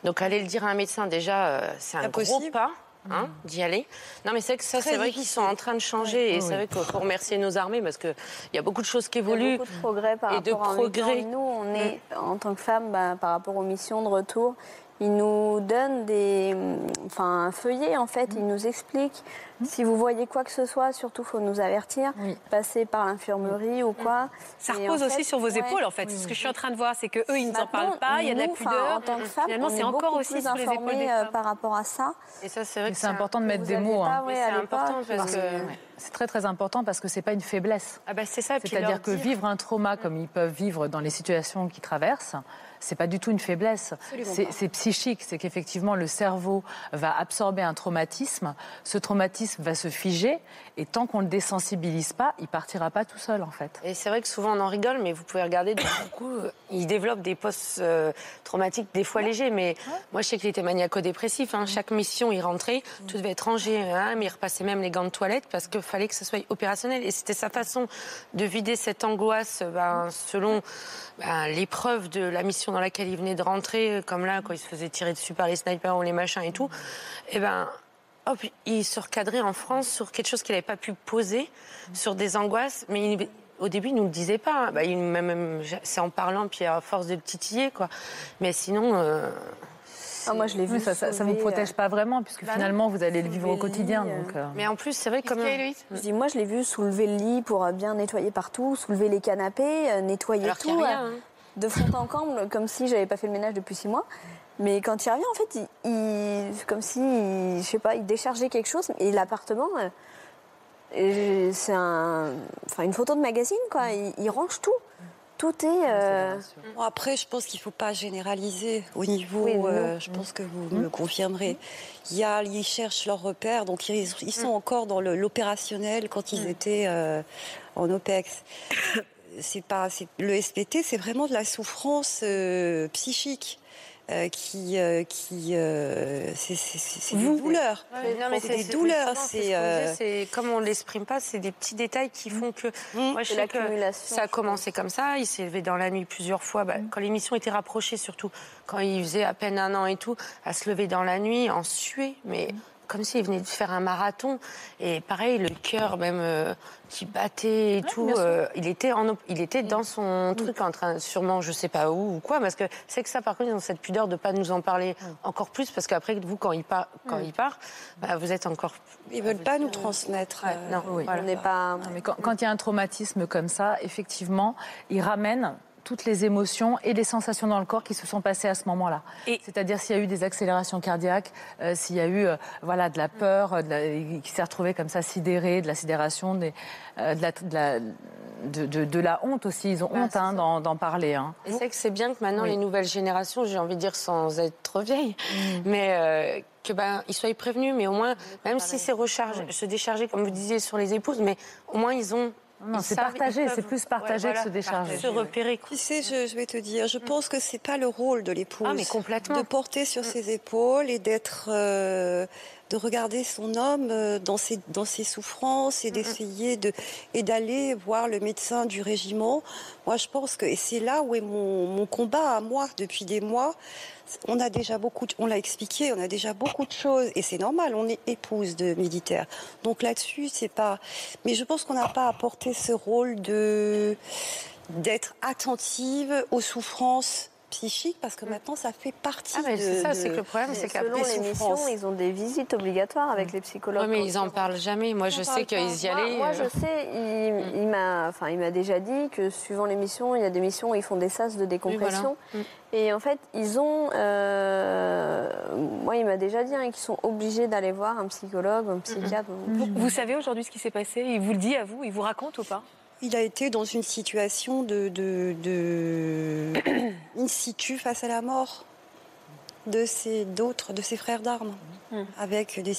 S2: Donc aller le dire à un médecin, déjà, euh, c'est un gros pas. Hein, d'y aller. Non, mais c'est que ça, c'est vrai qu'ils sont en train de changer. et c'est vrai qu'il faut remercier nos armées parce qu'il y a beaucoup de choses qui évoluent. Il y a
S4: beaucoup de progrès par rapport à progrès. Nous, on est, mm. en tant que femmes, bah, par rapport aux missions de retour, ils nous donnent des, enfin, un feuillet en fait. Ils nous expliquent si vous voyez quoi que ce soit, surtout faut nous avertir. Passer par l'infirmerie ou quoi.
S3: Ça repose aussi sur vos épaules en fait. Ce que je suis en train de voir, c'est que eux ils ne en parlent pas. Il y a de la pudeur.
S4: En tant que femme, Finalement, c'est encore aussi sur les épaules euh, par rapport à ça.
S6: Et ça, c'est vrai que c'est important de mettre des mots. Hein.
S2: C'est important parce que
S6: c'est très très important parce que c'est pas une faiblesse.
S3: Ah bah c'est ça.
S6: C'est-à-dire que vivre un trauma comme ils peuvent vivre dans les situations qu'ils traversent, c'est pas du tout une faiblesse. C'est psychique. C'est qu'effectivement, le cerveau va absorber un traumatisme. Ce traumatisme va se figer. Et tant qu'on ne le désensibilise pas, il partira pas tout seul, en fait.
S2: Et c'est vrai que souvent, on en rigole, mais vous pouvez regarder, beaucoup, euh, il développe des post-traumatiques, des fois légers. Mais moi, je sais qu'il était maniaco-dépressif. Hein. Chaque mission, il rentrait, tout devait être rangé. Hein, mais il repassait même les gants de toilette parce qu'il fallait que ça soit opérationnel. Et c'était sa façon de vider cette angoisse ben, selon ben, l'épreuve de la mission dans laquelle il venait de rentrer, comme là, quand il se faisait tirer dessus par les snipers ou les machins et tout, et eh ben, hop, il se recadrait en France sur quelque chose qu'il n'avait pas pu poser, sur des angoisses, mais au début, il ne nous le disait pas. Bah, même, c'est en parlant, puis à force de le titiller, quoi. Mais sinon. Euh,
S4: ah, moi, je l'ai vu.
S6: ça ne vous protège euh, pas vraiment, puisque bah finalement, vous allez le vivre au quotidien. Euh. Donc,
S2: Mais en plus, c'est vrai comme.
S4: Je dis, moi, je l'ai vu soulever le lit pour bien nettoyer partout, soulever les canapés, nettoyer
S2: Alors
S4: tout.
S2: Rien, hein
S4: de fond en comble, comme si j'avais pas fait le ménage depuis six mois. Mais quand il revient, en fait, il, comme si, je sais pas, il déchargeait quelque chose. Et l'appartement, euh, Et c'est un, enfin une photo de magazine quoi. Il, il range tout. Tout est. euh,
S5: Bon, après, je pense qu'il ne faut pas généraliser au niveau.
S4: Oui,
S5: euh, je pense que vous me confirmerez. Il y a, ils cherchent leurs repères, donc ils, ils sont encore dans l'opérationnel quand ils étaient euh, en OPEX. C'est pas, le SPT, c'est vraiment de la souffrance euh, psychique. Euh, qui, euh, qui, euh, c'est c'est- c'est- c'est des douleurs.
S2: Non, mais
S5: c'est des douleurs. C'est
S2: ce
S5: euh,
S2: comme on l'exprime pas, c'est des petits détails qui font que. Moi, je sais que
S4: l'accumulation,
S2: ça a commencé comme ça. Il s'est levé dans la nuit plusieurs fois. Bah, Quand l'émission était rapprochée, surtout quand il faisait à peine un an et tout, à se lever dans la nuit, en suer, mais comme s'il venait de faire un marathon. Et pareil, le cœur même euh, qui battait et tout. euh, il était en, il était dans son truc en train, sûrement, je sais pas où ou quoi, parce que c'est que ça, par contre, ils ont cette pudeur de pas nous en parler encore plus, parce qu'après, vous, quand il part, quand il part, bah, vous êtes encore.
S5: ils veulent pas nous transmettre.
S2: Ouais,
S5: euh,
S2: non,
S6: oui.
S2: voilà.
S4: on n'est pas.
S6: Non, mais quand, quand il y a un traumatisme comme ça, effectivement, il ramène toutes les émotions et les sensations dans le corps qui se sont passées à ce moment-là.
S3: Et-
S6: C'est-à-dire s'il y a eu des accélérations cardiaques, euh, s'il y a eu euh, voilà, de la peur, euh, de la- qui s'est retrouvé comme ça sidéré, de la sidération, des, euh, de, la, de, la, de, de- de la honte aussi. Ils ont honte hein, d'en parler. hein.
S2: Et c'est que c'est bien que maintenant
S6: Oui.
S2: les nouvelles générations, j'ai envie de dire sans être trop vieille, mais euh, que ben ils soient prévenus, mais au moins même si c'est rechargé, se décharger comme vous disiez sur les épouses, mais au moins ils ont.
S6: Non, c'est partagé, c'est plus partagé que se décharger.
S2: Se repérer. quoi.
S5: Tu sais, je, je vais te dire, je pense que c'est pas le rôle de l'épouse.
S2: Ah, mais complètement.
S5: De porter sur ses épaules et d'être, euh, de regarder son homme euh, dans ses dans ses souffrances et d'essayer de et d'aller voir le médecin du régiment. Moi, je pense que et c'est là où est mon mon combat à moi depuis des mois. On a déjà beaucoup, de- on l'a expliqué, on a déjà beaucoup de choses et c'est normal. On est épouse de militaire, donc là-dessus c'est pas. Mais je pense qu'on n'a pas apporté ce rôle de d'être attentive aux souffrances parce que maintenant ça fait partie
S2: Ah, mais
S5: de,
S2: c'est ça,
S5: de-
S2: c'est que le problème, c'est
S4: Selon
S2: qu'après.
S5: les
S4: l'émission, ils ont des visites obligatoires avec les psychologues.
S2: Ouais, mais ils en parlent jamais. Moi, je sais qu'ils y allaient.
S4: moi,
S2: euh,
S4: je sais, il, il m'a, enfin, il m'a déjà dit que suivant l'émission, il y a des missions où ils font des sas de décompression.
S2: Mm.
S4: Et en fait, ils ont, euh, moi, il m'a déjà dit hein, qu'ils sont obligés d'aller voir un psychologue, un psychiatre.
S3: Vous, vous savez aujourd'hui ce qui s'est passé? Il vous le dit à vous? Il vous raconte ou pas?
S5: Il a été dans une situation de, de, de in situ face à la mort de ses d'autres de ses frères d'armes avec des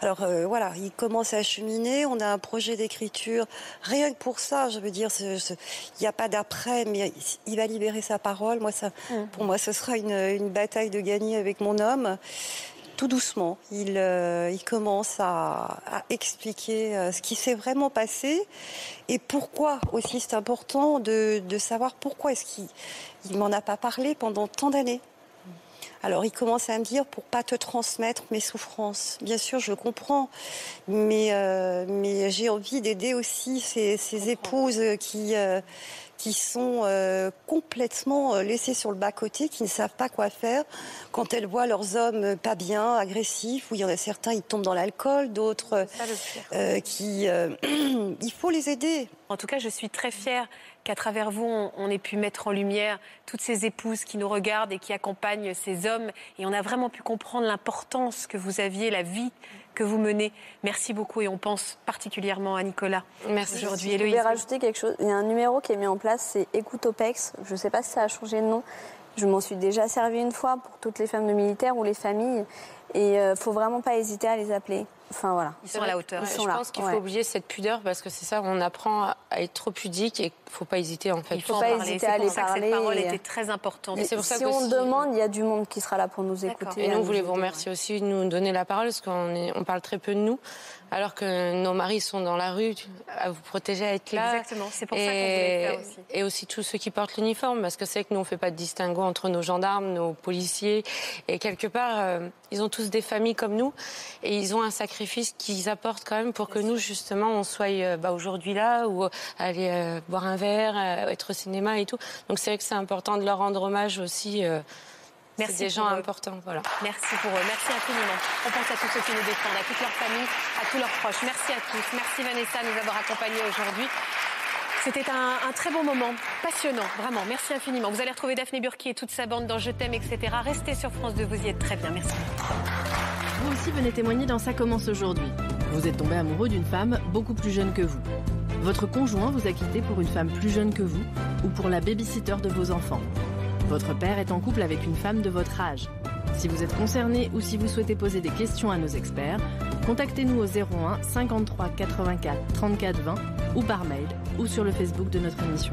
S5: alors euh, voilà il commence à cheminer on a un projet d'écriture. Rien que pour ça je veux dire il n'y a pas d'après mais il va libérer sa parole. Moi ça pour moi ce sera une, une bataille de gagner avec mon homme tout doucement, il, euh, commence à, expliquer euh, ce qui s'est vraiment passé et pourquoi aussi c'est important de, savoir pourquoi est-ce qu'il il m'en a pas parlé pendant tant d'années. Alors il commence à me dire pour pas te transmettre mes souffrances. Bien sûr, je le comprends, mais euh, mais j'ai envie d'aider aussi ces, épouses qui qui sont euh, complètement euh, laissées sur le bas côté, qui ne savent pas quoi faire quand elles voient leurs hommes pas bien, agressifs. Où il y en a certains, ils tombent dans l'alcool, d'autres euh, qui euh, il faut les aider.
S3: En tout cas, je suis très fière qu'à travers vous, on, on ait pu mettre en lumière toutes ces épouses qui nous regardent et qui accompagnent ces hommes. Et on a vraiment pu comprendre l'importance que vous aviez, la vie que vous menez. Merci beaucoup et on pense particulièrement à Nicolas.
S2: Merci.
S3: Aujourd'hui,
S4: Je voulais rajouter quelque chose. Il y a un numéro qui est mis en place, c'est Écoute OPEX. Je ne sais pas si ça a changé de nom. Je m'en suis déjà servi une fois pour toutes les femmes de militaires ou les familles. Et il faut vraiment pas hésiter à les appeler. Enfin voilà.
S3: Ils sont à la hauteur.
S2: Ouais,
S4: Ils sont
S2: je
S4: là,
S2: pense qu'il faut
S4: ouais.
S2: oublier cette pudeur parce que c'est ça, on apprend à être trop pudique et faut pas hésiter en fait.
S3: Il faut
S4: faut pas
S3: parler.
S4: hésiter
S3: C'est
S4: à
S3: pour
S4: les
S3: ça que cette
S4: parler
S3: parole
S4: et-
S3: était très importante.
S2: Et c'est pour ça
S4: si
S2: que
S4: on
S2: aussi-
S4: demande, il y a du monde qui sera là pour nous écouter.
S2: Et nous, on
S4: nous
S2: voulez vous remercier aussi de nous donner la parole parce qu'on est- on parle très peu de nous, alors que nos maris sont dans la rue à vous protéger, à être là.
S3: Exactement. C'est pour ça qu'on voulait faire aussi.
S2: Et aussi tous ceux qui portent l'uniforme, parce que c'est que nous, on fait pas de distinguo entre nos gendarmes, nos policiers. Et quelque part, euh, ils ont tous des familles comme nous. Et ils ont un sacrifice qu'ils apportent quand même pour que nous, justement, on soit euh, bah, aujourd'hui là, ou aller euh, boire un verre, être au cinéma et tout. Donc c'est vrai que c'est important de leur rendre hommage aussi. Euh,
S3: Merci
S2: c'est des gens
S3: pour eux.
S2: importants. Voilà.
S3: Merci pour eux. Merci infiniment. On pense à tous ceux qui nous défendent, à toute leur famille, à tous leurs proches. Merci à tous. Merci Vanessa de nous avoir accompagnés aujourd'hui. C'était un, un très bon moment, passionnant, vraiment. Merci infiniment. Vous allez retrouver Daphné Burki et toute sa bande dans Je t'aime, etc. Restez sur France 2, vous y êtes très bien. Merci.
S8: Vous aussi venez témoigner dans Ça commence aujourd'hui. Vous êtes tombé amoureux d'une femme beaucoup plus jeune que vous. Votre conjoint vous a quitté pour une femme plus jeune que vous ou pour la babysitter de vos enfants. Votre père est en couple avec une femme de votre âge. Si vous êtes concerné ou si vous souhaitez poser des questions à nos experts, contactez-nous au 01 53 84 34 20 ou par mail ou sur le Facebook de notre émission.